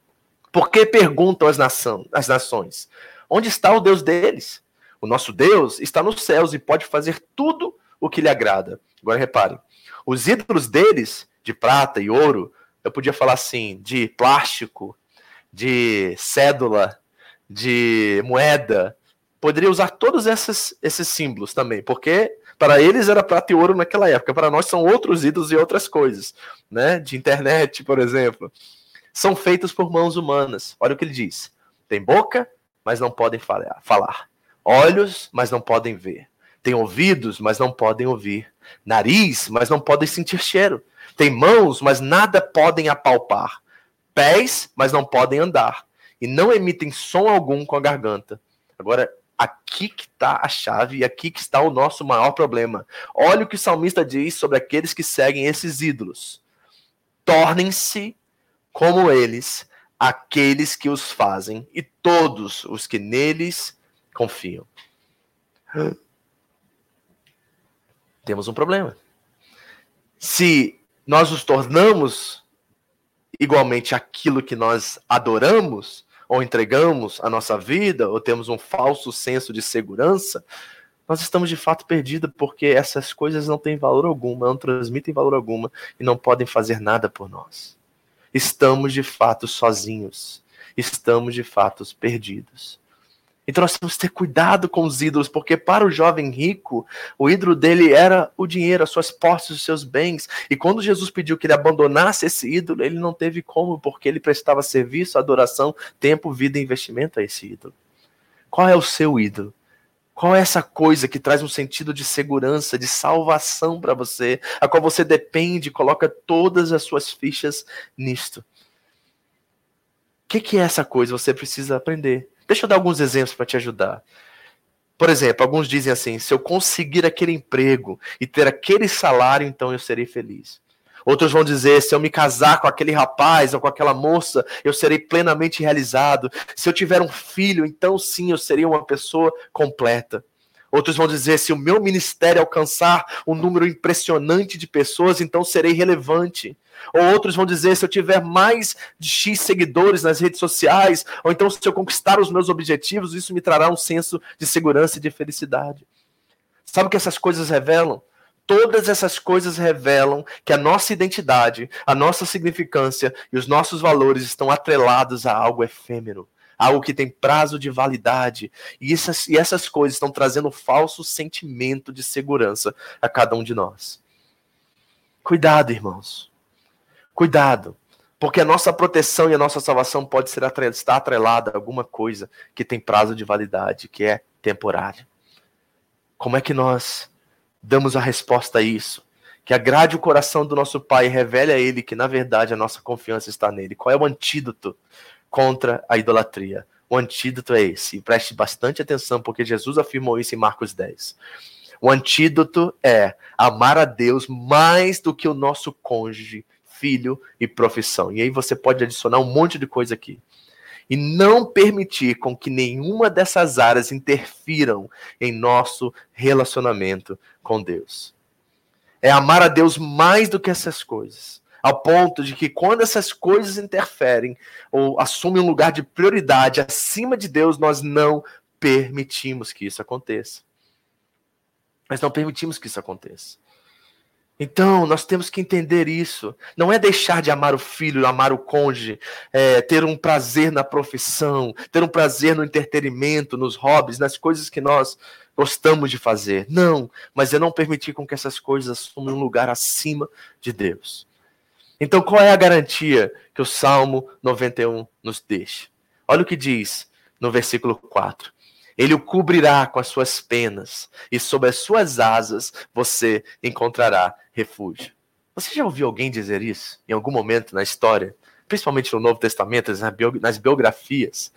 Por que perguntam as, nação, as nações? Onde está o Deus deles? O nosso Deus está nos céus e pode fazer tudo o que lhe agrada. Agora reparem: os ídolos deles, de prata e ouro, eu podia falar assim, de plástico, de cédula, de moeda. Poderia usar todos esses, esses símbolos também, porque para eles era prata e ouro naquela época, para nós são outros ídolos e outras coisas, né? De internet, por exemplo. São feitos por mãos humanas. Olha o que ele diz: tem boca, mas não podem falar. Olhos, mas não podem ver. Tem ouvidos, mas não podem ouvir. Nariz, mas não podem sentir cheiro. Tem mãos, mas nada podem apalpar. Pés, mas não podem andar. E não emitem som algum com a garganta. Agora, aqui que está a chave e aqui que está o nosso maior problema. Olha o que o salmista diz sobre aqueles que seguem esses ídolos. Tornem-se como eles, aqueles que os fazem, e todos os que neles confiam. Temos um problema. Se nós nos tornamos igualmente aquilo que nós adoramos, ou entregamos a nossa vida, ou temos um falso senso de segurança, nós estamos de fato perdidos porque essas coisas não têm valor algum, não transmitem valor algum e não podem fazer nada por nós. Estamos de fato sozinhos, estamos de fato perdidos. Então nós temos que ter cuidado com os ídolos, porque para o jovem rico, o ídolo dele era o dinheiro, as suas posses, os seus bens. E quando Jesus pediu que ele abandonasse esse ídolo, ele não teve como, porque ele prestava serviço, adoração, tempo, vida e investimento a esse ídolo. Qual é o seu ídolo? Qual é essa coisa que traz um sentido de segurança, de salvação para você, a qual você depende, coloca todas as suas fichas nisto? O que, que é essa coisa? Você precisa aprender. Deixa eu dar alguns exemplos para te ajudar. Por exemplo, alguns dizem assim: se eu conseguir aquele emprego e ter aquele salário, então eu serei feliz. Outros vão dizer: se eu me casar com aquele rapaz ou com aquela moça, eu serei plenamente realizado. Se eu tiver um filho, então sim, eu serei uma pessoa completa. Outros vão dizer: se o meu ministério alcançar um número impressionante de pessoas, então serei relevante. Ou outros vão dizer: se eu tiver mais de X seguidores nas redes sociais, ou então se eu conquistar os meus objetivos, isso me trará um senso de segurança e de felicidade. Sabe o que essas coisas revelam? Todas essas coisas revelam que a nossa identidade, a nossa significância e os nossos valores estão atrelados a algo efêmero, algo que tem prazo de validade. E essas, e essas coisas estão trazendo um falso sentimento de segurança a cada um de nós. Cuidado, irmãos. Cuidado. Porque a nossa proteção e a nossa salvação pode ser estar atrelada a alguma coisa que tem prazo de validade, que é temporário. Como é que nós damos a resposta a isso. Que agrade o coração do nosso Pai e revele a Ele que, na verdade, a nossa confiança está nele. Qual é o antídoto contra a idolatria? O antídoto é esse. E preste bastante atenção, porque Jesus afirmou isso em Marcos 10. O antídoto é amar a Deus mais do que o nosso cônjuge, filho e profissão. E aí você pode adicionar um monte de coisa aqui e não permitir com que nenhuma dessas áreas interfiram em nosso relacionamento com Deus. É amar a Deus mais do que essas coisas, ao ponto de que quando essas coisas interferem ou assumem um lugar de prioridade acima de Deus, nós não permitimos que isso aconteça. Nós não permitimos que isso aconteça. Então, nós temos que entender isso. Não é deixar de amar o filho, amar o cônjuge, é, ter um prazer na profissão, ter um prazer no entretenimento, nos hobbies, nas coisas que nós gostamos de fazer. Não, mas é não permitir com que essas coisas assumam um lugar acima de Deus. Então, qual é a garantia que o Salmo 91 nos deixa? Olha o que diz no versículo 4. Ele o cobrirá com as suas penas, e sob as suas asas você encontrará refúgio. Você já ouviu alguém dizer isso em algum momento na história, principalmente no Novo Testamento, nas biografias,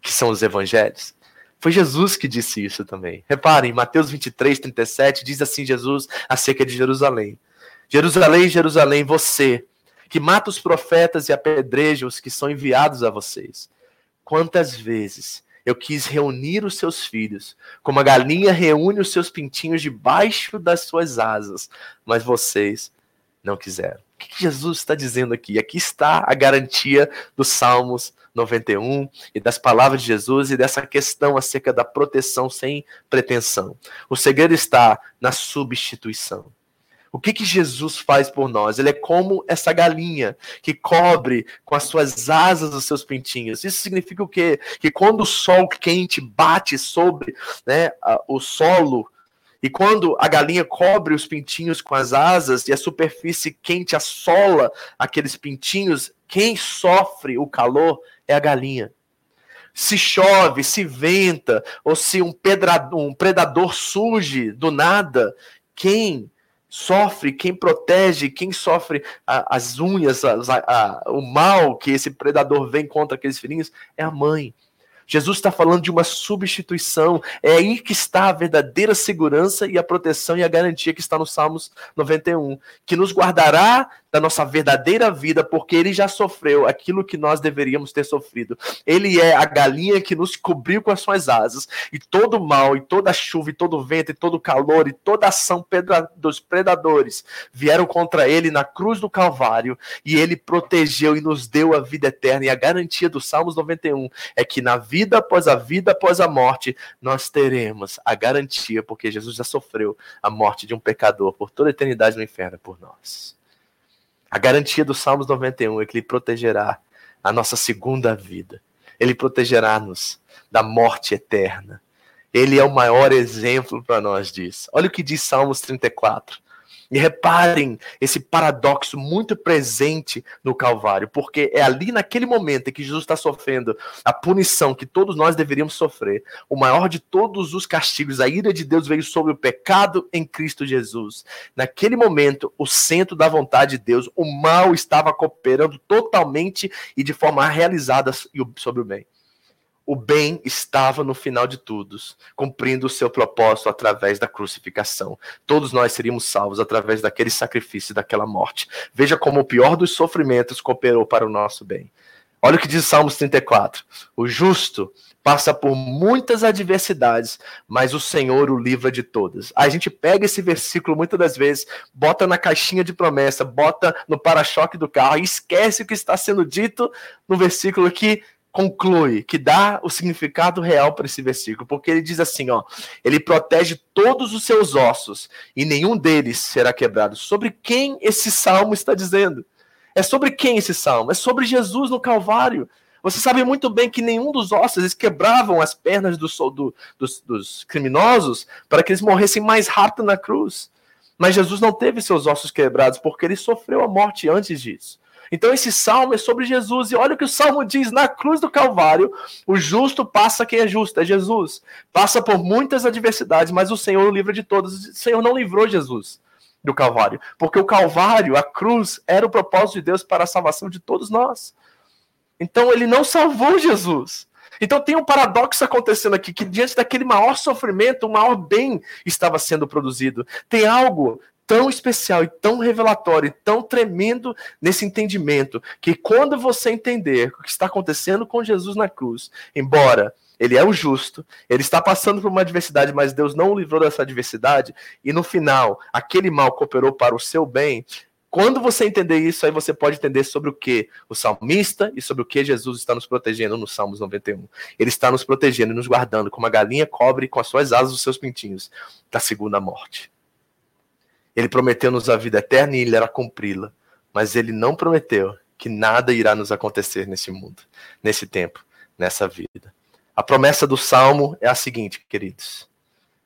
que são os evangelhos? Foi Jesus que disse isso também. Reparem, Mateus 23, 37 diz assim: Jesus acerca de Jerusalém: Jerusalém, Jerusalém, você que mata os profetas e apedreja os que são enviados a vocês. Quantas vezes eu quis reunir os seus filhos, como a galinha reúne os seus pintinhos debaixo das suas asas, mas vocês não quiseram. O que Jesus está dizendo aqui? Aqui está a garantia dos Salmos 91 e das palavras de Jesus e dessa questão acerca da proteção sem pretensão. O segredo está na substituição. O que, que Jesus faz por nós? Ele é como essa galinha que cobre com as suas asas os seus pintinhos. Isso significa o quê? Que quando o sol quente bate sobre né, o solo, e quando a galinha cobre os pintinhos com as asas e a superfície quente assola aqueles pintinhos, quem sofre o calor é a galinha. Se chove, se venta, ou se um, pedrador, um predador surge do nada, quem sofre, quem protege, quem sofre a, as unhas, a, a, o mal que esse predador vem contra aqueles filhinhos, é a mãe. Jesus está falando de uma substituição. É aí que está a verdadeira segurança e a proteção e a garantia que está no Salmos 91, que nos guardará da nossa verdadeira vida, porque ele já sofreu aquilo que nós deveríamos ter sofrido. Ele é a galinha que nos cobriu com as suas asas, e todo mal, e toda chuva, e todo vento, e todo calor, e toda ação dos predadores vieram contra ele na cruz do Calvário, e ele protegeu e nos deu a vida eterna. E a garantia do Salmos 91 é que na vida após a vida após a morte, nós teremos a garantia, porque Jesus já sofreu a morte de um pecador por toda a eternidade no inferno por nós. A garantia do Salmos 91 é que ele protegerá a nossa segunda vida. Ele protegerá-nos da morte eterna. Ele é o maior exemplo para nós disso. Olha o que diz Salmos 34. E reparem esse paradoxo muito presente no Calvário, porque é ali naquele momento em que Jesus está sofrendo a punição que todos nós deveríamos sofrer, o maior de todos os castigos, a ira de Deus veio sobre o pecado em Cristo Jesus. Naquele momento, o centro da vontade de Deus, o mal estava cooperando totalmente e de forma realizada sobre o bem o bem estava no final de todos, cumprindo o seu propósito através da crucificação. Todos nós seríamos salvos através daquele sacrifício, daquela morte. Veja como o pior dos sofrimentos cooperou para o nosso bem. Olha o que diz Salmos 34. O justo passa por muitas adversidades, mas o Senhor o livra de todas. a gente pega esse versículo muitas das vezes, bota na caixinha de promessa, bota no para-choque do carro e esquece o que está sendo dito no versículo que conclui, que dá o significado real para esse versículo, porque ele diz assim, ó, ele protege todos os seus ossos e nenhum deles será quebrado. Sobre quem esse salmo está dizendo? É sobre quem esse salmo? É sobre Jesus no Calvário. Você sabe muito bem que nenhum dos ossos eles quebravam as pernas do, do, dos, dos criminosos para que eles morressem mais rápido na cruz. Mas Jesus não teve seus ossos quebrados porque ele sofreu a morte antes disso. Então esse salmo é sobre Jesus. E olha o que o salmo diz: na cruz do Calvário, o justo passa quem é justo, é Jesus. Passa por muitas adversidades, mas o Senhor o livra de todas. O Senhor não livrou Jesus do Calvário, porque o Calvário, a cruz, era o propósito de Deus para a salvação de todos nós. Então ele não salvou Jesus. Então tem um paradoxo acontecendo aqui, que diante daquele maior sofrimento, o maior bem estava sendo produzido. Tem algo tão especial e tão revelatório e tão tremendo nesse entendimento que quando você entender o que está acontecendo com Jesus na cruz, embora ele é o justo, ele está passando por uma adversidade, mas Deus não o livrou dessa adversidade, e no final, aquele mal cooperou para o seu bem. Quando você entender isso, aí você pode entender sobre o que o salmista e sobre o que Jesus está nos protegendo no Salmos 91. Ele está nos protegendo e nos guardando como a galinha cobre com as suas asas os seus pintinhos da segunda morte. Ele prometeu-nos a vida eterna e ele irá cumpri-la. Mas ele não prometeu que nada irá nos acontecer nesse mundo, nesse tempo, nessa vida. A promessa do Salmo é a seguinte, queridos.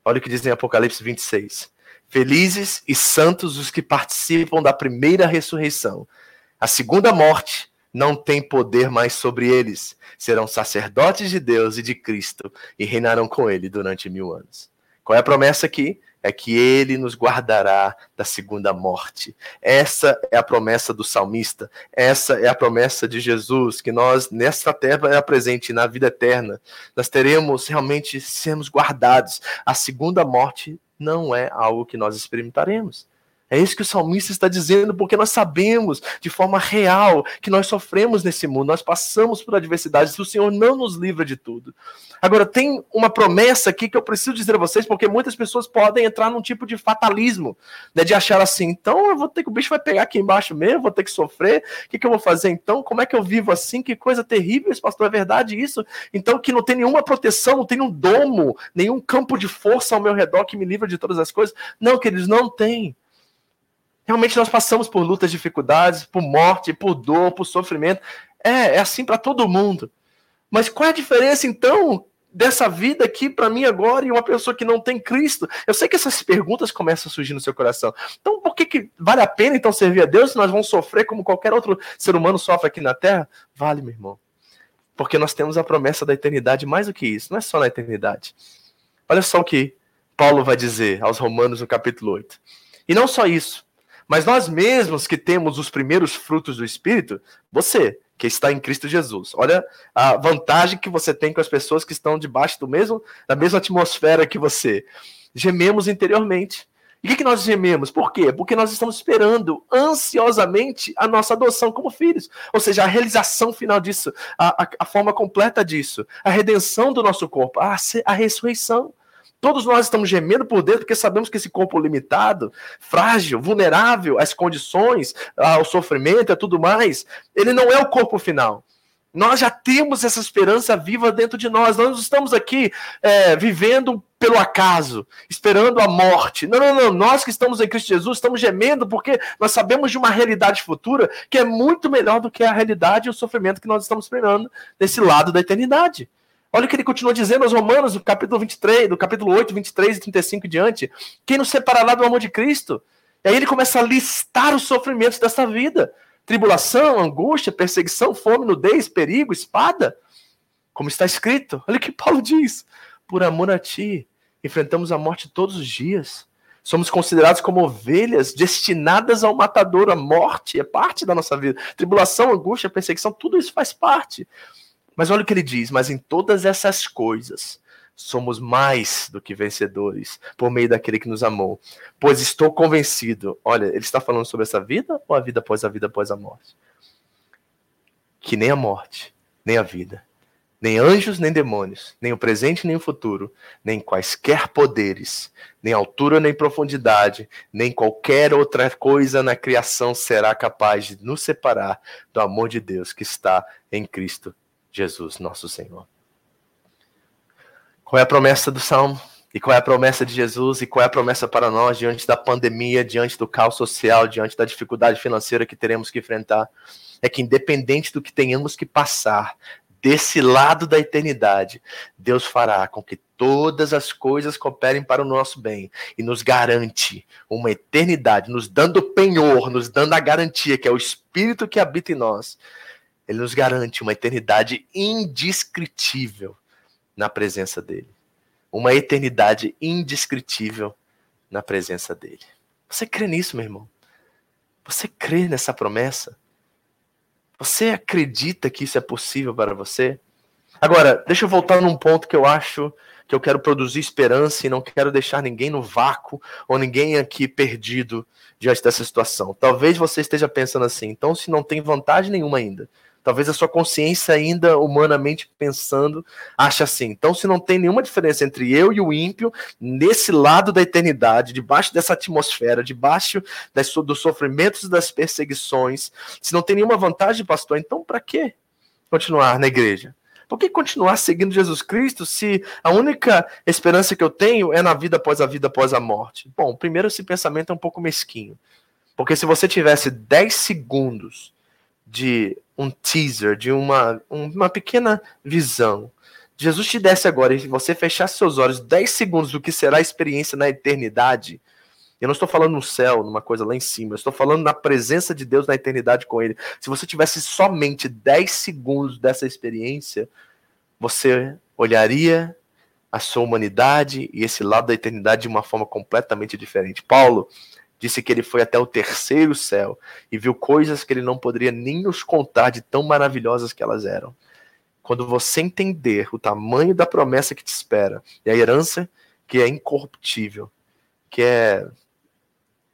Olha o que diz em Apocalipse 26. Felizes e santos os que participam da primeira ressurreição. A segunda morte não tem poder mais sobre eles. Serão sacerdotes de Deus e de Cristo e reinarão com ele durante mil anos. Qual é a promessa aqui? É que ele nos guardará da segunda morte. Essa é a promessa do salmista, essa é a promessa de Jesus, que nós, nesta terra é presente, na vida eterna, nós teremos realmente sermos guardados. A segunda morte não é algo que nós experimentaremos. É isso que o salmista está dizendo, porque nós sabemos de forma real que nós sofremos nesse mundo, nós passamos por adversidades, o Senhor não nos livra de tudo. Agora, tem uma promessa aqui que eu preciso dizer a vocês, porque muitas pessoas podem entrar num tipo de fatalismo, né, de achar assim, então eu vou ter que o bicho vai pegar aqui embaixo mesmo, vou ter que sofrer, o que, que eu vou fazer então? Como é que eu vivo assim? Que coisa terrível, esse pastor, é verdade isso? Então, que não tem nenhuma proteção, não tem um domo, nenhum campo de força ao meu redor que me livra de todas as coisas. Não, queridos, não tem. Realmente nós passamos por lutas, dificuldades, por morte, por dor, por sofrimento. É, é assim para todo mundo. Mas qual é a diferença então dessa vida aqui para mim agora e uma pessoa que não tem Cristo? Eu sei que essas perguntas começam a surgir no seu coração. Então, por que, que vale a pena então servir a Deus se nós vamos sofrer como qualquer outro ser humano sofre aqui na terra? Vale, meu irmão. Porque nós temos a promessa da eternidade mais do que isso, não é só na eternidade. Olha só o que Paulo vai dizer aos Romanos no capítulo 8. E não só isso, mas nós mesmos que temos os primeiros frutos do Espírito, você que está em Cristo Jesus. Olha a vantagem que você tem com as pessoas que estão debaixo do mesmo, da mesma atmosfera que você. Gememos interiormente. E o que, nós gememos? Por quê? Porque nós estamos esperando ansiosamente a nossa adoção como filhos. Ou seja, a realização final disso, a, a, a forma completa disso, a redenção do nosso corpo, a, a ressurreição. Todos nós estamos gemendo por dentro porque sabemos que esse corpo limitado, frágil, vulnerável às condições, ao sofrimento e tudo mais, ele não é o corpo final. Nós já temos essa esperança viva dentro de nós. Nós não estamos aqui é, vivendo pelo acaso, esperando a morte. Não, não, não. Nós que estamos em Cristo Jesus estamos gemendo porque nós sabemos de uma realidade futura que é muito melhor do que a realidade e o sofrimento que nós estamos esperando desse lado da eternidade. Olha o que ele continua dizendo aos Romanos, no capítulo 23, do capítulo 8, 23 e 35 e diante. Quem nos separará do amor de Cristo? E aí ele começa a listar os sofrimentos dessa vida: tribulação, angústia, perseguição, fome, nudez, perigo, espada. Como está escrito, olha o que Paulo diz: por amor a ti, enfrentamos a morte todos os dias. Somos considerados como ovelhas destinadas ao matador, a morte é parte da nossa vida. Tribulação, angústia, perseguição, tudo isso faz parte. Mas olha o que ele diz: mas em todas essas coisas somos mais do que vencedores por meio daquele que nos amou. Pois estou convencido. Olha, ele está falando sobre essa vida ou a vida após a vida após a morte? Que nem a morte, nem a vida, nem anjos, nem demônios, nem o presente, nem o futuro, nem quaisquer poderes, nem altura, nem profundidade, nem qualquer outra coisa na criação será capaz de nos separar do amor de Deus que está em Cristo Jesus, nosso Senhor. Qual é a promessa do Salmo? E qual é a promessa de Jesus? E qual é a promessa para nós diante da pandemia, diante do caos social, diante da dificuldade financeira que teremos que enfrentar? É que, independente do que tenhamos que passar, desse lado da eternidade, Deus fará com que todas as coisas cooperem para o nosso bem e nos garante uma eternidade, nos dando penhor, nos dando a garantia que é o Espírito que habita em nós. Ele nos garante uma eternidade indescritível na presença dele. Uma eternidade indescritível na presença dele. Você crê nisso, meu irmão? Você crê nessa promessa? Você acredita que isso é possível para você? Agora, deixa eu voltar num ponto que eu acho que eu quero produzir esperança e não quero deixar ninguém no vácuo ou ninguém aqui perdido diante dessa situação. Talvez você esteja pensando assim, então se não tem vantagem nenhuma ainda, Talvez a sua consciência, ainda humanamente pensando, ache assim. Então, se não tem nenhuma diferença entre eu e o ímpio, nesse lado da eternidade, debaixo dessa atmosfera, debaixo das, dos sofrimentos e das perseguições, se não tem nenhuma vantagem, pastor, então para que continuar na igreja? Por que continuar seguindo Jesus Cristo se a única esperança que eu tenho é na vida após a vida após a morte? Bom, primeiro, esse pensamento é um pouco mesquinho. Porque se você tivesse 10 segundos de um teaser, de uma, uma pequena visão. Jesus te desse agora e você fechasse seus olhos 10 segundos do que será a experiência na eternidade. Eu não estou falando no céu, numa coisa lá em cima, eu estou falando na presença de Deus na eternidade com Ele. Se você tivesse somente 10 segundos dessa experiência, você olharia a sua humanidade e esse lado da eternidade de uma forma completamente diferente. Paulo, Disse que ele foi até o terceiro céu e viu coisas que ele não poderia nem nos contar de tão maravilhosas que elas eram. Quando você entender o tamanho da promessa que te espera e a herança que é incorruptível, que é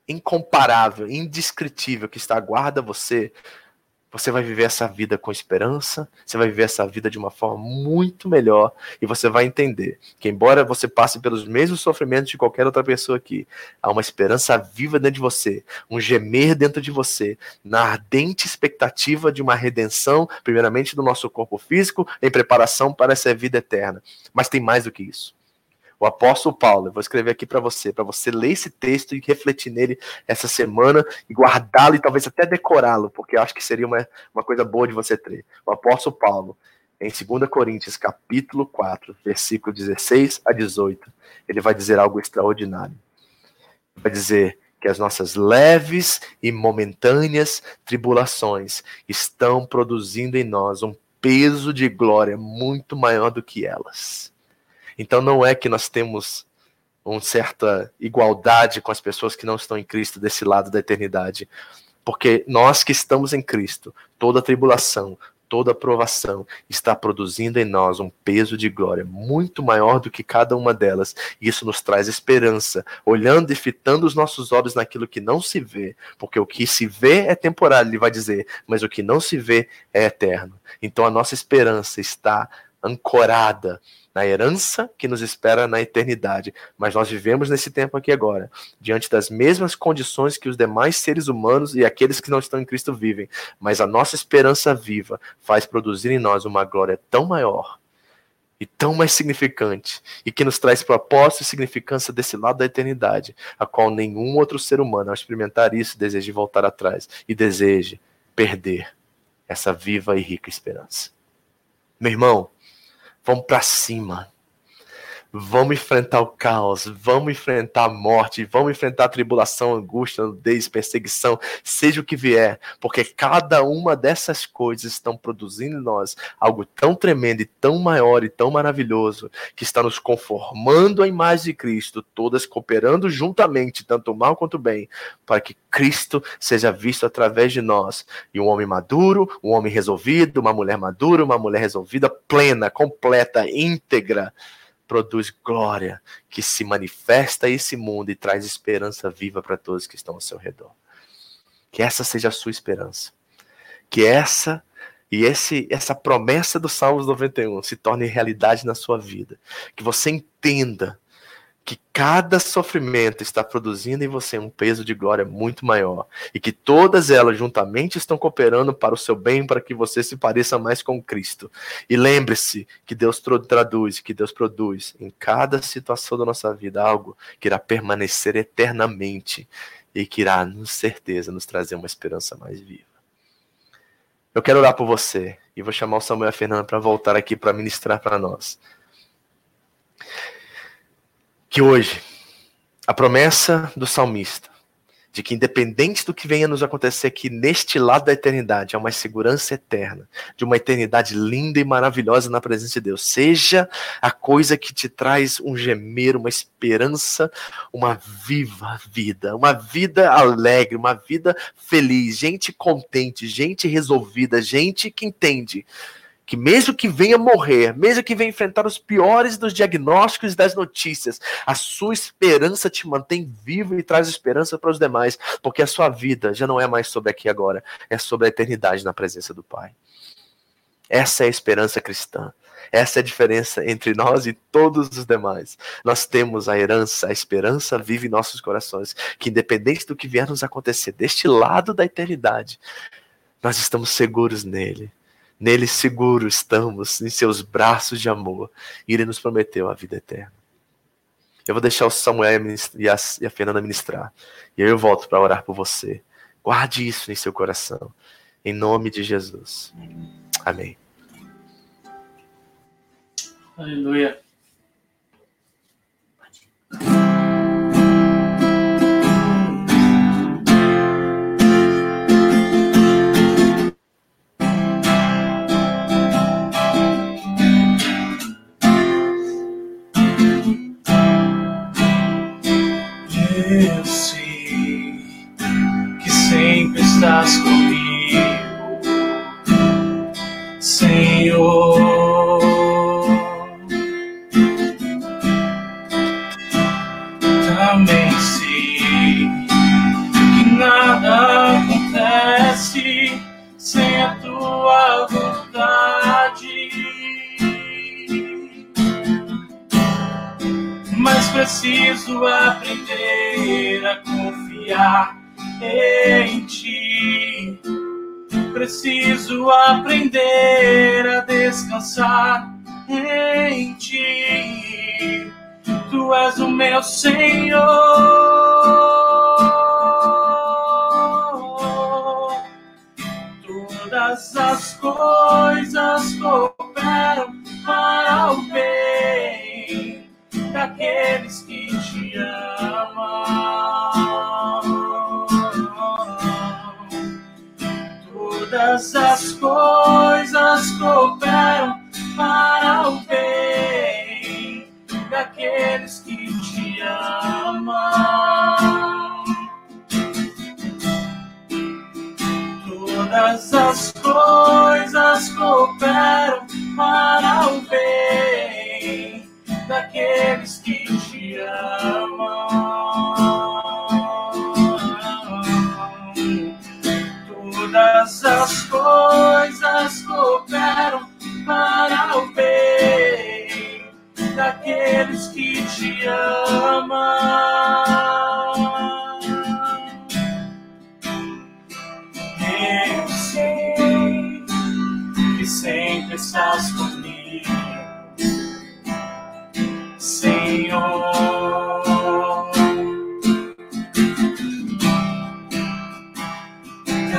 incomparável, indescritível, que está aguarda você, você vai viver essa vida com esperança, você vai viver essa vida de uma forma muito melhor e você vai entender que, embora você passe pelos mesmos sofrimentos de qualquer outra pessoa aqui, há uma esperança viva dentro de você, um gemer dentro de você, na ardente expectativa de uma redenção, primeiramente do nosso corpo físico, em preparação para essa vida eterna. Mas tem mais do que isso. O apóstolo Paulo, eu vou escrever aqui para você, para você ler esse texto e refletir nele essa semana e guardá-lo e talvez até decorá-lo, porque eu acho que seria uma, uma coisa boa de você ter. O apóstolo Paulo, em 2 Coríntios, capítulo 4, versículo 16 a 18, ele vai dizer algo extraordinário. Vai dizer que as nossas leves e momentâneas tribulações estão produzindo em nós um peso de glória muito maior do que elas. Então não é que nós temos uma certa igualdade com as pessoas que não estão em Cristo desse lado da eternidade. Porque nós que estamos em Cristo, toda tribulação, toda provação está produzindo em nós um peso de glória muito maior do que cada uma delas. E isso nos traz esperança, olhando e fitando os nossos olhos naquilo que não se vê, porque o que se vê é temporário, ele vai dizer, mas o que não se vê é eterno. Então a nossa esperança está ancorada na herança que nos espera na eternidade. Mas nós vivemos nesse tempo aqui agora, diante das mesmas condições que os demais seres humanos e aqueles que não estão em Cristo vivem. Mas a nossa esperança viva faz produzir em nós uma glória tão maior e tão mais significante, e que nos traz propósito e significância desse lado da eternidade, a qual nenhum outro ser humano, ao experimentar isso, deseje voltar atrás e deseje perder essa viva e rica esperança. Meu irmão, Vamos para cima. Vamos enfrentar o caos, vamos enfrentar a morte, vamos enfrentar a tribulação, angústia, nudez, perseguição, seja o que vier, porque cada uma dessas coisas estão produzindo em nós algo tão tremendo e tão maior e tão maravilhoso, que está nos conformando à imagem de Cristo, todas cooperando juntamente, tanto o mal quanto o bem, para que Cristo seja visto através de nós. E um homem maduro, um homem resolvido, uma mulher madura, uma mulher resolvida, plena, completa, íntegra produz glória que se manifesta a esse mundo e traz esperança viva para todos que estão ao seu redor. Que essa seja a sua esperança. Que essa e esse, essa promessa do Salmos 91 se torne realidade na sua vida. Que você entenda que cada sofrimento está produzindo em você um peso de glória muito maior e que todas elas juntamente estão cooperando para o seu bem, para que você se pareça mais com Cristo. E lembre-se que Deus traduz, que Deus produz em cada situação da nossa vida algo que irá permanecer eternamente e que irá, com certeza, nos trazer uma esperança mais viva. Eu quero orar por você e vou chamar o Samuel a Fernanda para voltar aqui para ministrar para nós que hoje a promessa do salmista de que independente do que venha nos acontecer aqui neste lado da eternidade, há uma segurança eterna, de uma eternidade linda e maravilhosa na presença de Deus. Seja a coisa que te traz um gemer, uma esperança, uma viva vida, uma vida alegre, uma vida feliz, gente contente, gente resolvida, gente que entende que mesmo que venha morrer, mesmo que venha enfrentar os piores dos diagnósticos e das notícias, a sua esperança te mantém vivo e traz esperança para os demais, porque a sua vida já não é mais sobre aqui e agora, é sobre a eternidade na presença do Pai. Essa é a esperança cristã. Essa é a diferença entre nós e todos os demais. Nós temos a herança, a esperança vive em nossos corações, que independente do que vier nos acontecer deste lado da eternidade, nós estamos seguros nele Nele seguro estamos, em seus braços de amor. E ele nos prometeu a vida eterna. Eu vou deixar o Samuel e a, e a Fernanda ministrar. E aí eu volto para orar por você. Guarde isso em seu coração. Em nome de Jesus. Amém. Aleluia. És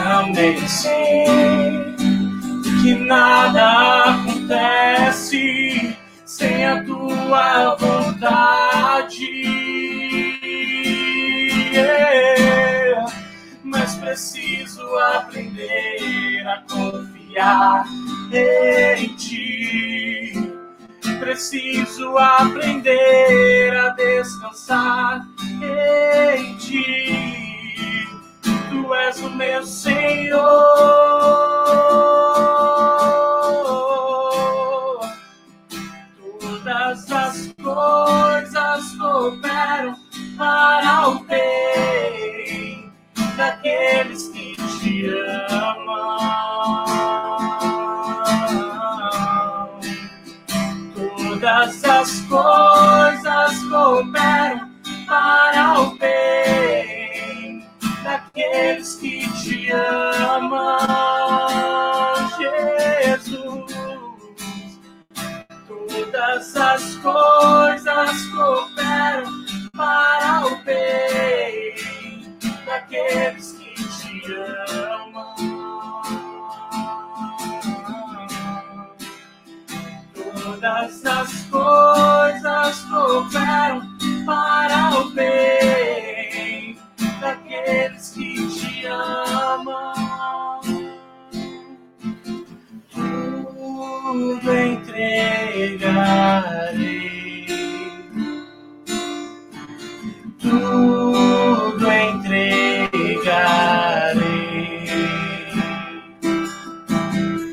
também sei que nada acontece sem a tua vontade. Mas preciso aprender a confiar em ti. Preciso aprender a descansar em ti. Tu és o meu Senhor. coisas cooperam para o bem daqueles que te amam. Todas as coisas cooperam para o bem daqueles que te amam, Jesus todas as coisas cooperam para o bem daqueles que te amam. Todas as coisas cooperam para o bem daqueles que te amam. tudo entregarei, tudo entregarei.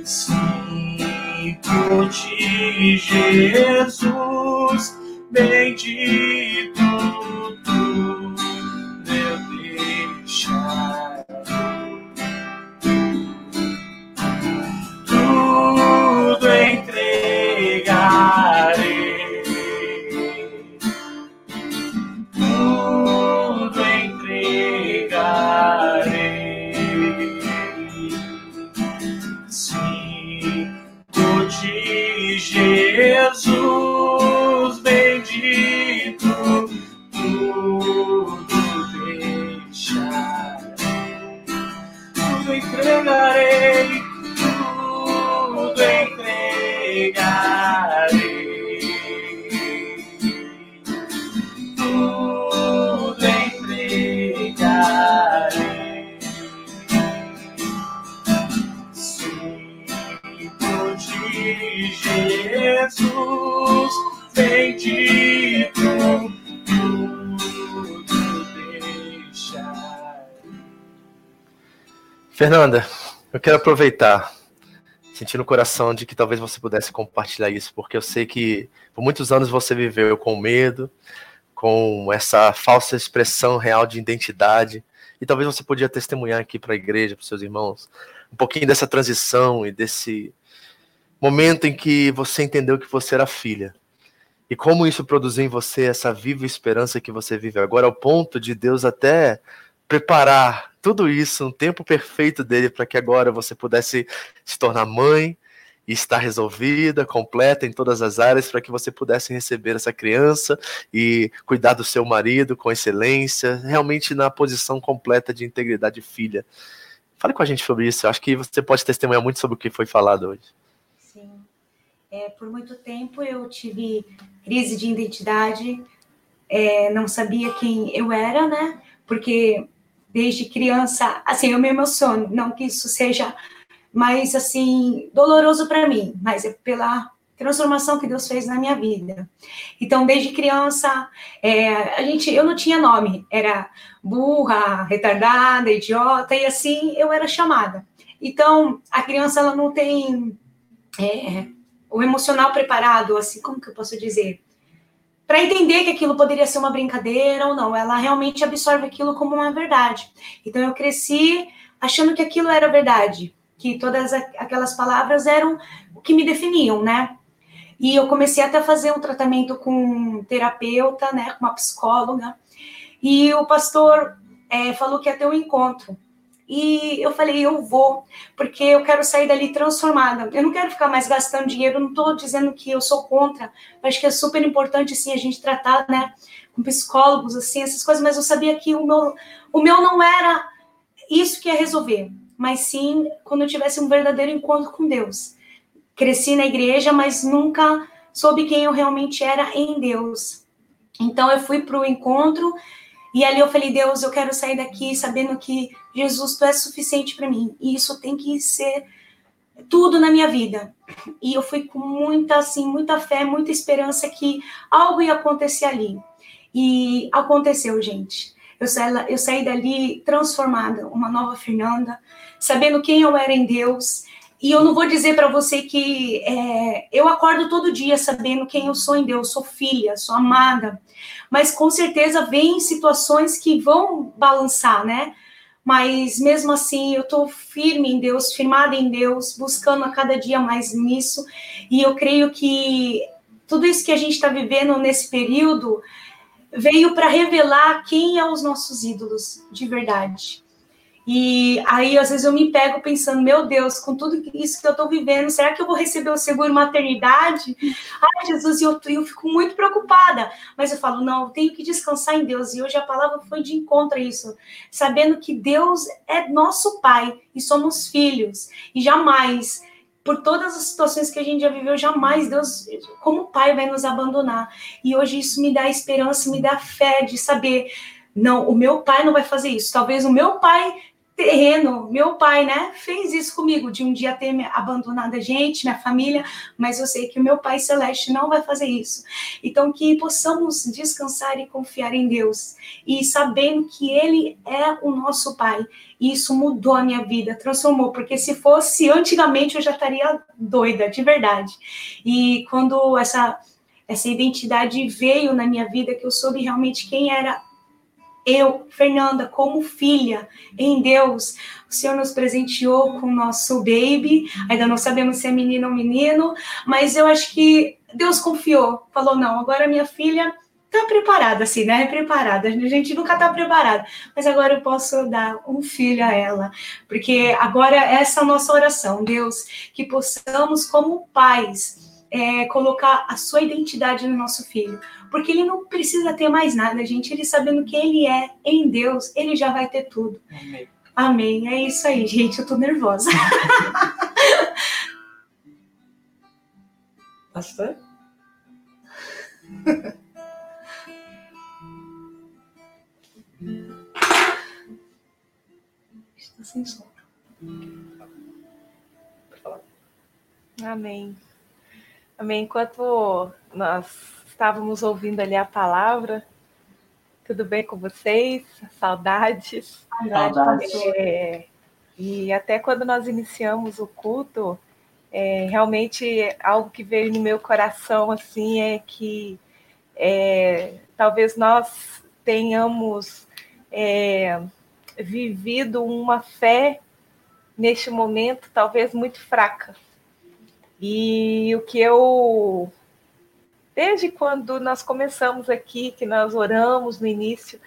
Sim, por ti, Jesus, bendito deixar. Fernanda, eu quero aproveitar, sentir no coração de que talvez você pudesse compartilhar isso, porque eu sei que por muitos anos você viveu com medo, com essa falsa expressão real de identidade, e talvez você podia testemunhar aqui para a igreja, para seus irmãos, um pouquinho dessa transição e desse momento em que você entendeu que você era filha. E como isso produziu em você essa viva esperança que você vive agora, ao ponto de Deus até preparar tudo isso, um tempo perfeito dele, para que agora você pudesse se tornar mãe e estar resolvida, completa em todas as áreas, para que você pudesse receber essa criança e cuidar do seu marido com excelência, realmente na posição completa de integridade de filha. Fale com a gente sobre isso. Eu acho que você pode testemunhar muito sobre o que foi falado hoje. Sim. É, por muito tempo eu tive crise de identidade, é, não sabia quem eu era, né? Porque desde criança, assim, eu me emociono, não que isso seja mais, assim, doloroso para mim, mas é pela transformação que Deus fez na minha vida. Então, desde criança, é, a gente, eu não tinha nome, era burra, retardada, idiota, e assim eu era chamada. Então, a criança, ela não tem é, o emocional preparado, assim, como que eu posso dizer? Para entender que aquilo poderia ser uma brincadeira ou não, ela realmente absorve aquilo como uma verdade. Então eu cresci achando que aquilo era verdade, que todas aquelas palavras eram o que me definiam, né? E eu comecei até a fazer um tratamento com um terapeuta, né, com uma psicóloga, e o pastor é, falou que ia ter um encontro. E eu falei, eu vou, porque eu quero sair dali transformada. Eu não quero ficar mais gastando dinheiro, não estou dizendo que eu sou contra. Acho que é super importante, sim, a gente tratar, né, com psicólogos, assim, essas coisas, mas eu sabia que o meu, o meu não era isso que ia resolver, mas sim quando eu tivesse um verdadeiro encontro com Deus. Cresci na igreja, mas nunca soube quem eu realmente era em Deus. Então eu fui para o encontro e ali eu falei, Deus, eu quero sair daqui sabendo que Jesus, tu é suficiente para mim. E isso tem que ser tudo na minha vida. E eu fui com muita, assim, muita fé, muita esperança que algo ia acontecer ali. E aconteceu, gente. Eu saí, eu saí dali transformada, uma nova Fernanda, sabendo quem eu era em Deus. E eu não vou dizer para você que é, eu acordo todo dia sabendo quem eu sou em Deus, sou filha, sou amada. Mas com certeza vem situações que vão balançar, né? Mas mesmo assim eu estou firme em Deus, firmada em Deus, buscando a cada dia mais nisso, e eu creio que tudo isso que a gente está vivendo nesse período veio para revelar quem é os nossos ídolos de verdade. E aí, às vezes, eu me pego pensando, meu Deus, com tudo isso que eu estou vivendo, será que eu vou receber o seguro maternidade? Ai, Jesus, e eu, eu fico muito preocupada. Mas eu falo, não, eu tenho que descansar em Deus. E hoje a palavra foi de encontro a isso, sabendo que Deus é nosso Pai e somos filhos. E jamais, por todas as situações que a gente já viveu, jamais Deus, como Pai, vai nos abandonar. E hoje isso me dá esperança, me dá fé de saber não, o meu pai não vai fazer isso. Talvez o meu pai terreno. Meu pai, né, fez isso comigo, de um dia ter abandonado a gente, minha família, mas eu sei que o meu Pai Celeste não vai fazer isso. Então, que possamos descansar e confiar em Deus, e sabendo que Ele é o nosso Pai. E isso mudou a minha vida, transformou, porque se fosse antigamente eu já estaria doida, de verdade. E quando essa, essa identidade veio na minha vida, que eu soube realmente quem era eu, Fernanda, como filha em Deus, o Senhor nos presenteou com o nosso baby. Ainda não sabemos se é menino ou menino, mas eu acho que Deus confiou. Falou: não, agora minha filha está preparada, assim, né? Preparada. A gente nunca está preparada, mas agora eu posso dar um filho a ela, porque agora essa é a nossa oração, Deus, que possamos, como pais, é, colocar a sua identidade no nosso filho. Porque ele não precisa ter mais nada, gente. Ele sabendo que ele é em Deus, ele já vai ter tudo. Amém. Amém. É isso aí, gente. Eu tô nervosa. Pastor? Está sem som. Amém. Amém. Enquanto nós estávamos ouvindo ali a palavra, tudo bem com vocês? Saudades. Saudades. É, e até quando nós iniciamos o culto, é, realmente algo que veio no meu coração assim é que é, talvez nós tenhamos é, vivido uma fé neste momento talvez muito fraca e o que eu, desde quando nós começamos aqui, que nós oramos no início,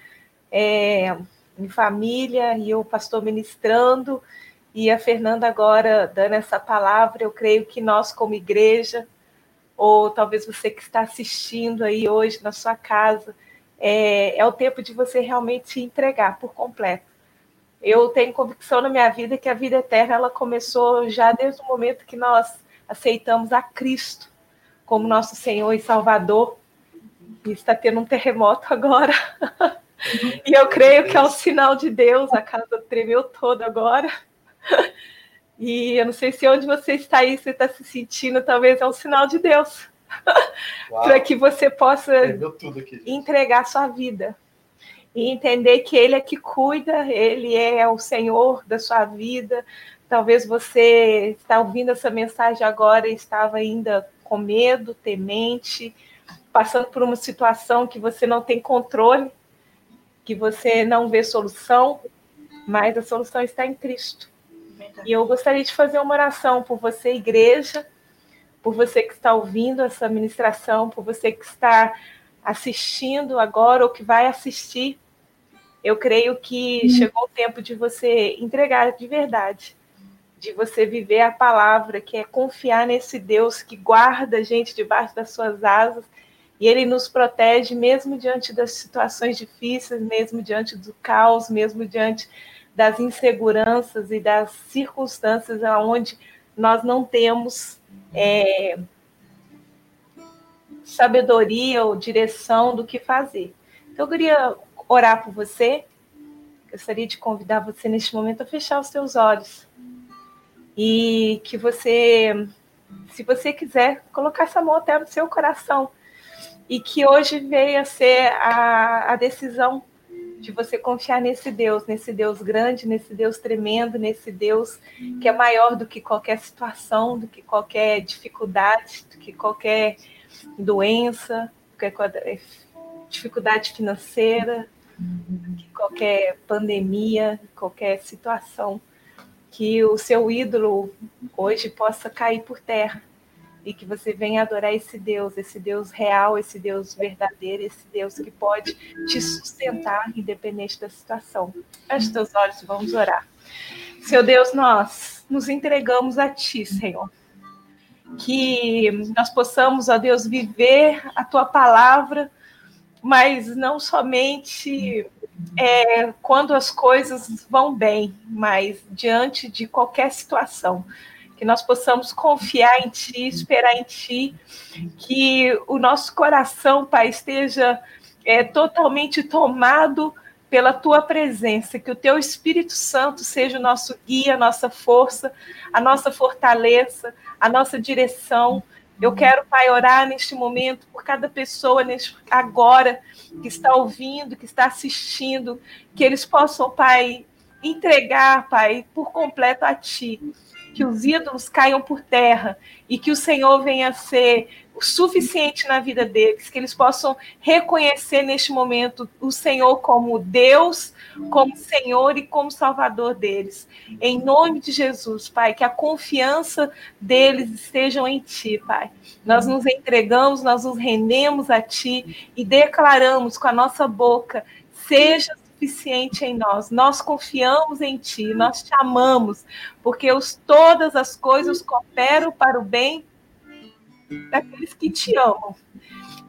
é, em família, e o pastor ministrando, e a Fernanda agora dando essa palavra, eu creio que nós, como igreja, ou talvez você que está assistindo aí hoje na sua casa, é, é o tempo de você realmente se entregar por completo. Eu tenho convicção na minha vida que a vida eterna ela começou já desde o momento que nós aceitamos a Cristo como nosso Senhor e Salvador. E está tendo um terremoto agora. e eu creio que é um sinal de Deus. A casa tremeu toda agora. E eu não sei se onde você está aí, você está se sentindo, talvez é um sinal de Deus. para que você possa aqui, entregar sua vida e entender que Ele é que cuida, Ele é o Senhor da sua vida, Talvez você está ouvindo essa mensagem agora e estava ainda com medo, temente, passando por uma situação que você não tem controle, que você não vê solução, mas a solução está em Cristo. Verdade. E eu gostaria de fazer uma oração por você, igreja, por você que está ouvindo essa ministração, por você que está assistindo agora ou que vai assistir. Eu creio que hum. chegou o tempo de você entregar de verdade de você viver a palavra, que é confiar nesse Deus que guarda a gente debaixo das suas asas e ele nos protege mesmo diante das situações difíceis, mesmo diante do caos, mesmo diante das inseguranças e das circunstâncias onde nós não temos é, sabedoria ou direção do que fazer. Então, eu queria orar por você. Gostaria de convidar você neste momento a fechar os seus olhos e que você, se você quiser, colocar essa mão até no seu coração e que hoje veio a ser a, a decisão de você confiar nesse Deus, nesse Deus grande, nesse Deus tremendo, nesse Deus que é maior do que qualquer situação, do que qualquer dificuldade, do que qualquer doença, qualquer dificuldade financeira, do que qualquer pandemia, qualquer situação. Que o seu ídolo hoje possa cair por terra e que você venha adorar esse Deus, esse Deus real, esse Deus verdadeiro, esse Deus que pode te sustentar independente da situação. Feche teus olhos e vamos orar. Seu Deus, nós nos entregamos a Ti, Senhor. Que nós possamos, ó Deus, viver a Tua palavra, mas não somente é, quando as coisas vão bem, mas diante de qualquer situação que nós possamos confiar em Ti, esperar em Ti, que o nosso coração, Pai, esteja é, totalmente tomado pela Tua presença, que o Teu Espírito Santo seja o nosso guia, a nossa força, a nossa fortaleza, a nossa direção. Eu quero, Pai, orar neste momento por cada pessoa neste, agora que está ouvindo, que está assistindo, que eles possam, Pai, entregar, Pai, por completo a Ti. Que os ídolos caiam por terra e que o Senhor venha a ser suficiente na vida deles, que eles possam reconhecer neste momento o Senhor como Deus, como Senhor e como Salvador deles. Em nome de Jesus, Pai, que a confiança deles estejam em Ti, Pai. Nós nos entregamos, nós nos rendemos a Ti e declaramos com a nossa boca: seja suficiente em nós. Nós confiamos em Ti, nós te amamos, porque os, todas as coisas cooperam para o bem daqueles que te amam.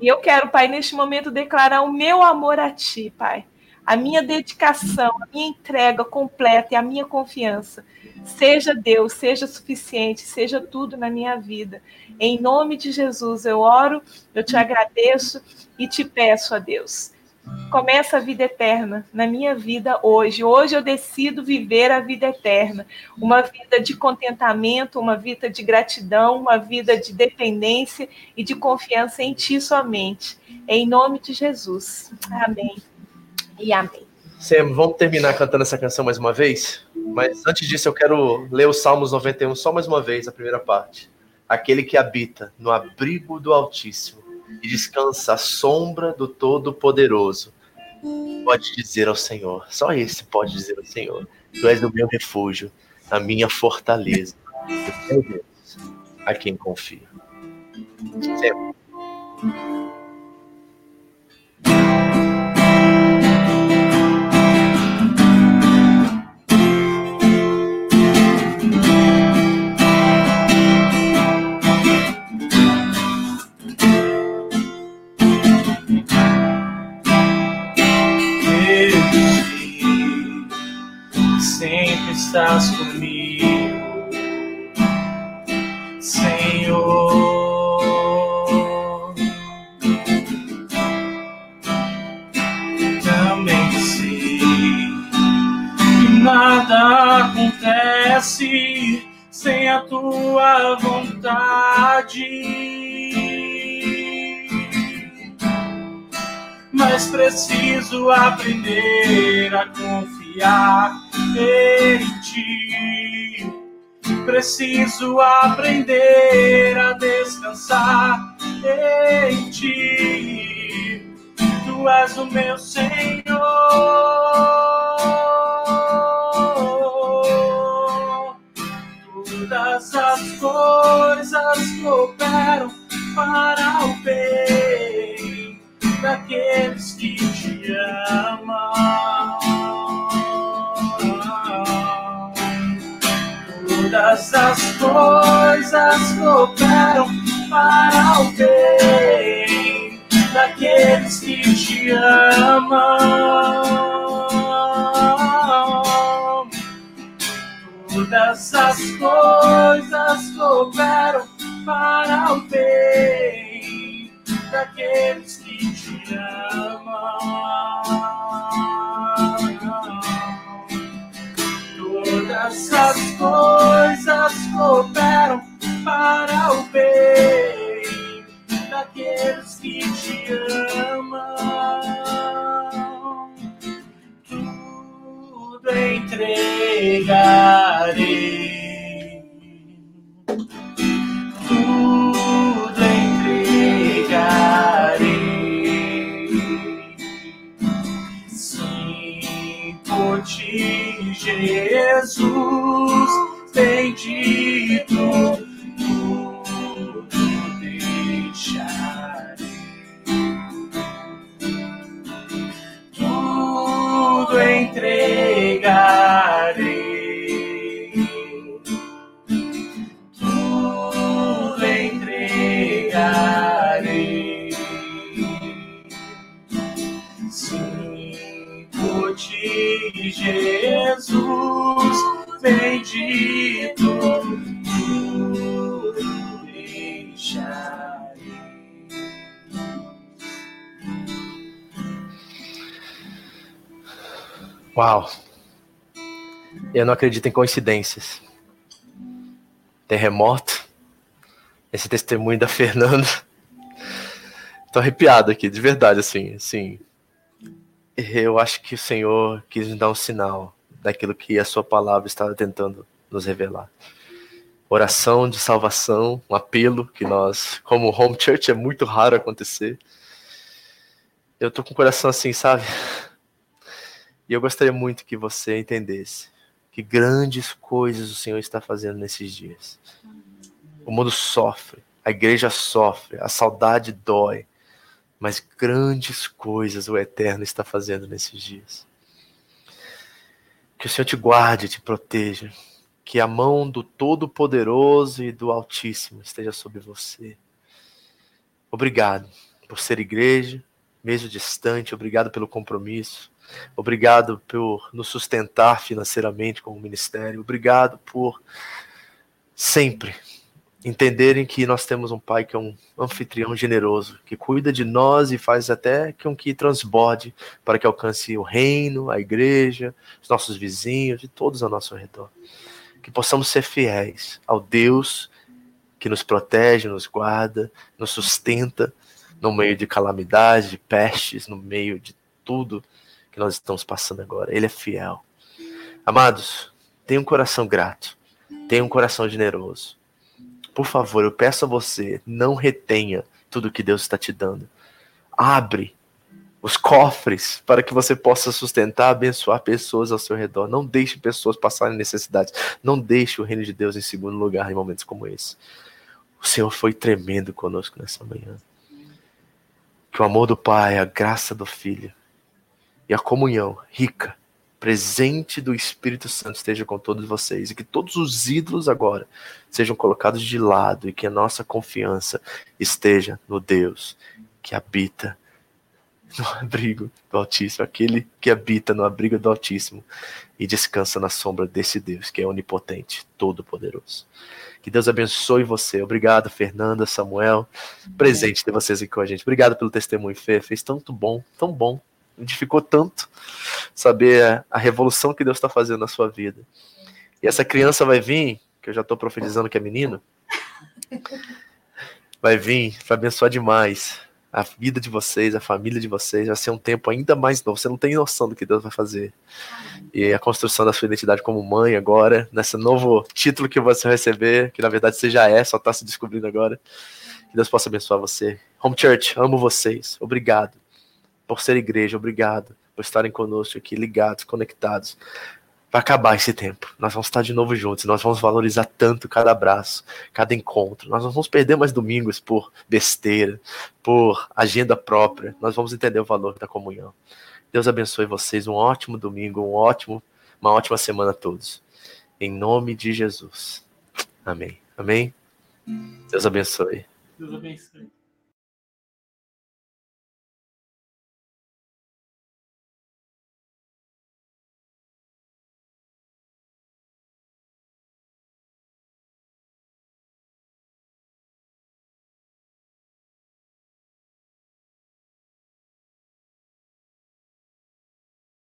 E eu quero, Pai, neste momento declarar o meu amor a Ti, Pai. A minha dedicação, a minha entrega completa e a minha confiança. Seja Deus, seja suficiente, seja tudo na minha vida. Em nome de Jesus, eu oro, eu te agradeço e te peço a Deus começa a vida eterna na minha vida hoje. Hoje eu decido viver a vida eterna, uma vida de contentamento, uma vida de gratidão, uma vida de dependência e de confiança em Ti somente. Em nome de Jesus. Amém. E amém. Sam, vamos terminar cantando essa canção mais uma vez? Mas antes disso, eu quero ler o Salmos 91 só mais uma vez, a primeira parte. Aquele que habita no abrigo do Altíssimo e descansa à sombra do Todo-Poderoso. Pode dizer ao Senhor, só esse pode dizer ao Senhor: Tu és o meu refúgio, a minha fortaleza, o meu Deus, a quem confio. Sempre. Estás comigo, Senhor. Também sei que nada acontece sem a tua vontade. Mas preciso aprender a confiar em ti. Preciso aprender a descansar em ti. Tu és o meu Senhor. Todas as coisas cooperam para o bem daqueles que te amam. Todas as coisas cooperam para o bem daqueles que te amam. Todas as coisas cooperam para o bem daqueles que te Eu não acredito em coincidências. Terremoto, esse testemunho da Fernanda. Tô arrepiado aqui, de verdade, assim, assim. Eu acho que o Senhor quis me dar um sinal daquilo que a sua palavra estava tentando nos revelar. Oração de salvação, um apelo que nós, como home church, é muito raro acontecer. Eu tô com o coração assim, sabe? E eu gostaria muito que você entendesse que grandes coisas o Senhor está fazendo nesses dias. O mundo sofre, a igreja sofre, a saudade dói, mas grandes coisas o Eterno está fazendo nesses dias. Que o Senhor te guarde, te proteja. Que a mão do Todo-Poderoso e do Altíssimo esteja sobre você. Obrigado por ser igreja, mesmo distante. Obrigado pelo compromisso. Obrigado por nos sustentar financeiramente como ministério. Obrigado por sempre entenderem que nós temos um pai que é um anfitrião generoso, que cuida de nós e faz até com que transborde para que alcance o reino, a igreja, os nossos vizinhos e todos ao nosso redor. Que possamos ser fiéis ao Deus que nos protege, nos guarda, nos sustenta no meio de calamidades, de pestes, no meio de tudo que nós estamos passando agora. Ele é fiel. Amados, tenha um coração grato, tenha um coração generoso por favor, eu peço a você, não retenha tudo que Deus está te dando. Abre os cofres para que você possa sustentar, abençoar pessoas ao seu redor. Não deixe pessoas passarem necessidades. Não deixe o reino de Deus em segundo lugar em momentos como esse. O Senhor foi tremendo conosco nessa manhã. Que o amor do Pai, a graça do Filho e a comunhão rica presente do Espírito Santo esteja com todos vocês e que todos os ídolos agora sejam colocados de lado e que a nossa confiança esteja no Deus que habita no abrigo do Altíssimo, aquele que habita no abrigo do Altíssimo e descansa na sombra desse Deus que é onipotente, todo-poderoso. Que Deus abençoe você. Obrigado, Fernanda, Samuel, presente de vocês aqui com a gente. Obrigado pelo testemunho, Fê. Fez tanto bom, tão bom edificou tanto saber a revolução que Deus está fazendo na sua vida. E essa criança vai vir, que eu já estou profetizando que é menino, vai vir para abençoar demais a vida de vocês, a família de vocês, vai ser um tempo ainda mais novo. Você não tem noção do que Deus vai fazer. E a construção da sua identidade como mãe agora, nesse novo título que você vai receber, que na verdade você já é, só está se descobrindo agora. Que Deus possa abençoar você. Home Church, amo vocês. Obrigado por ser igreja, obrigado por estarem conosco aqui, ligados, conectados. Vai acabar esse tempo. Nós vamos estar de novo juntos. Nós vamos valorizar tanto cada abraço, cada encontro. Nós não vamos perder mais domingos por besteira, por agenda própria. Nós vamos entender o valor da comunhão. Deus abençoe vocês. Um ótimo domingo, um ótimo, uma ótima semana a todos. Em nome de Jesus. Amém. Amém. Deus abençoe. Deus abençoe.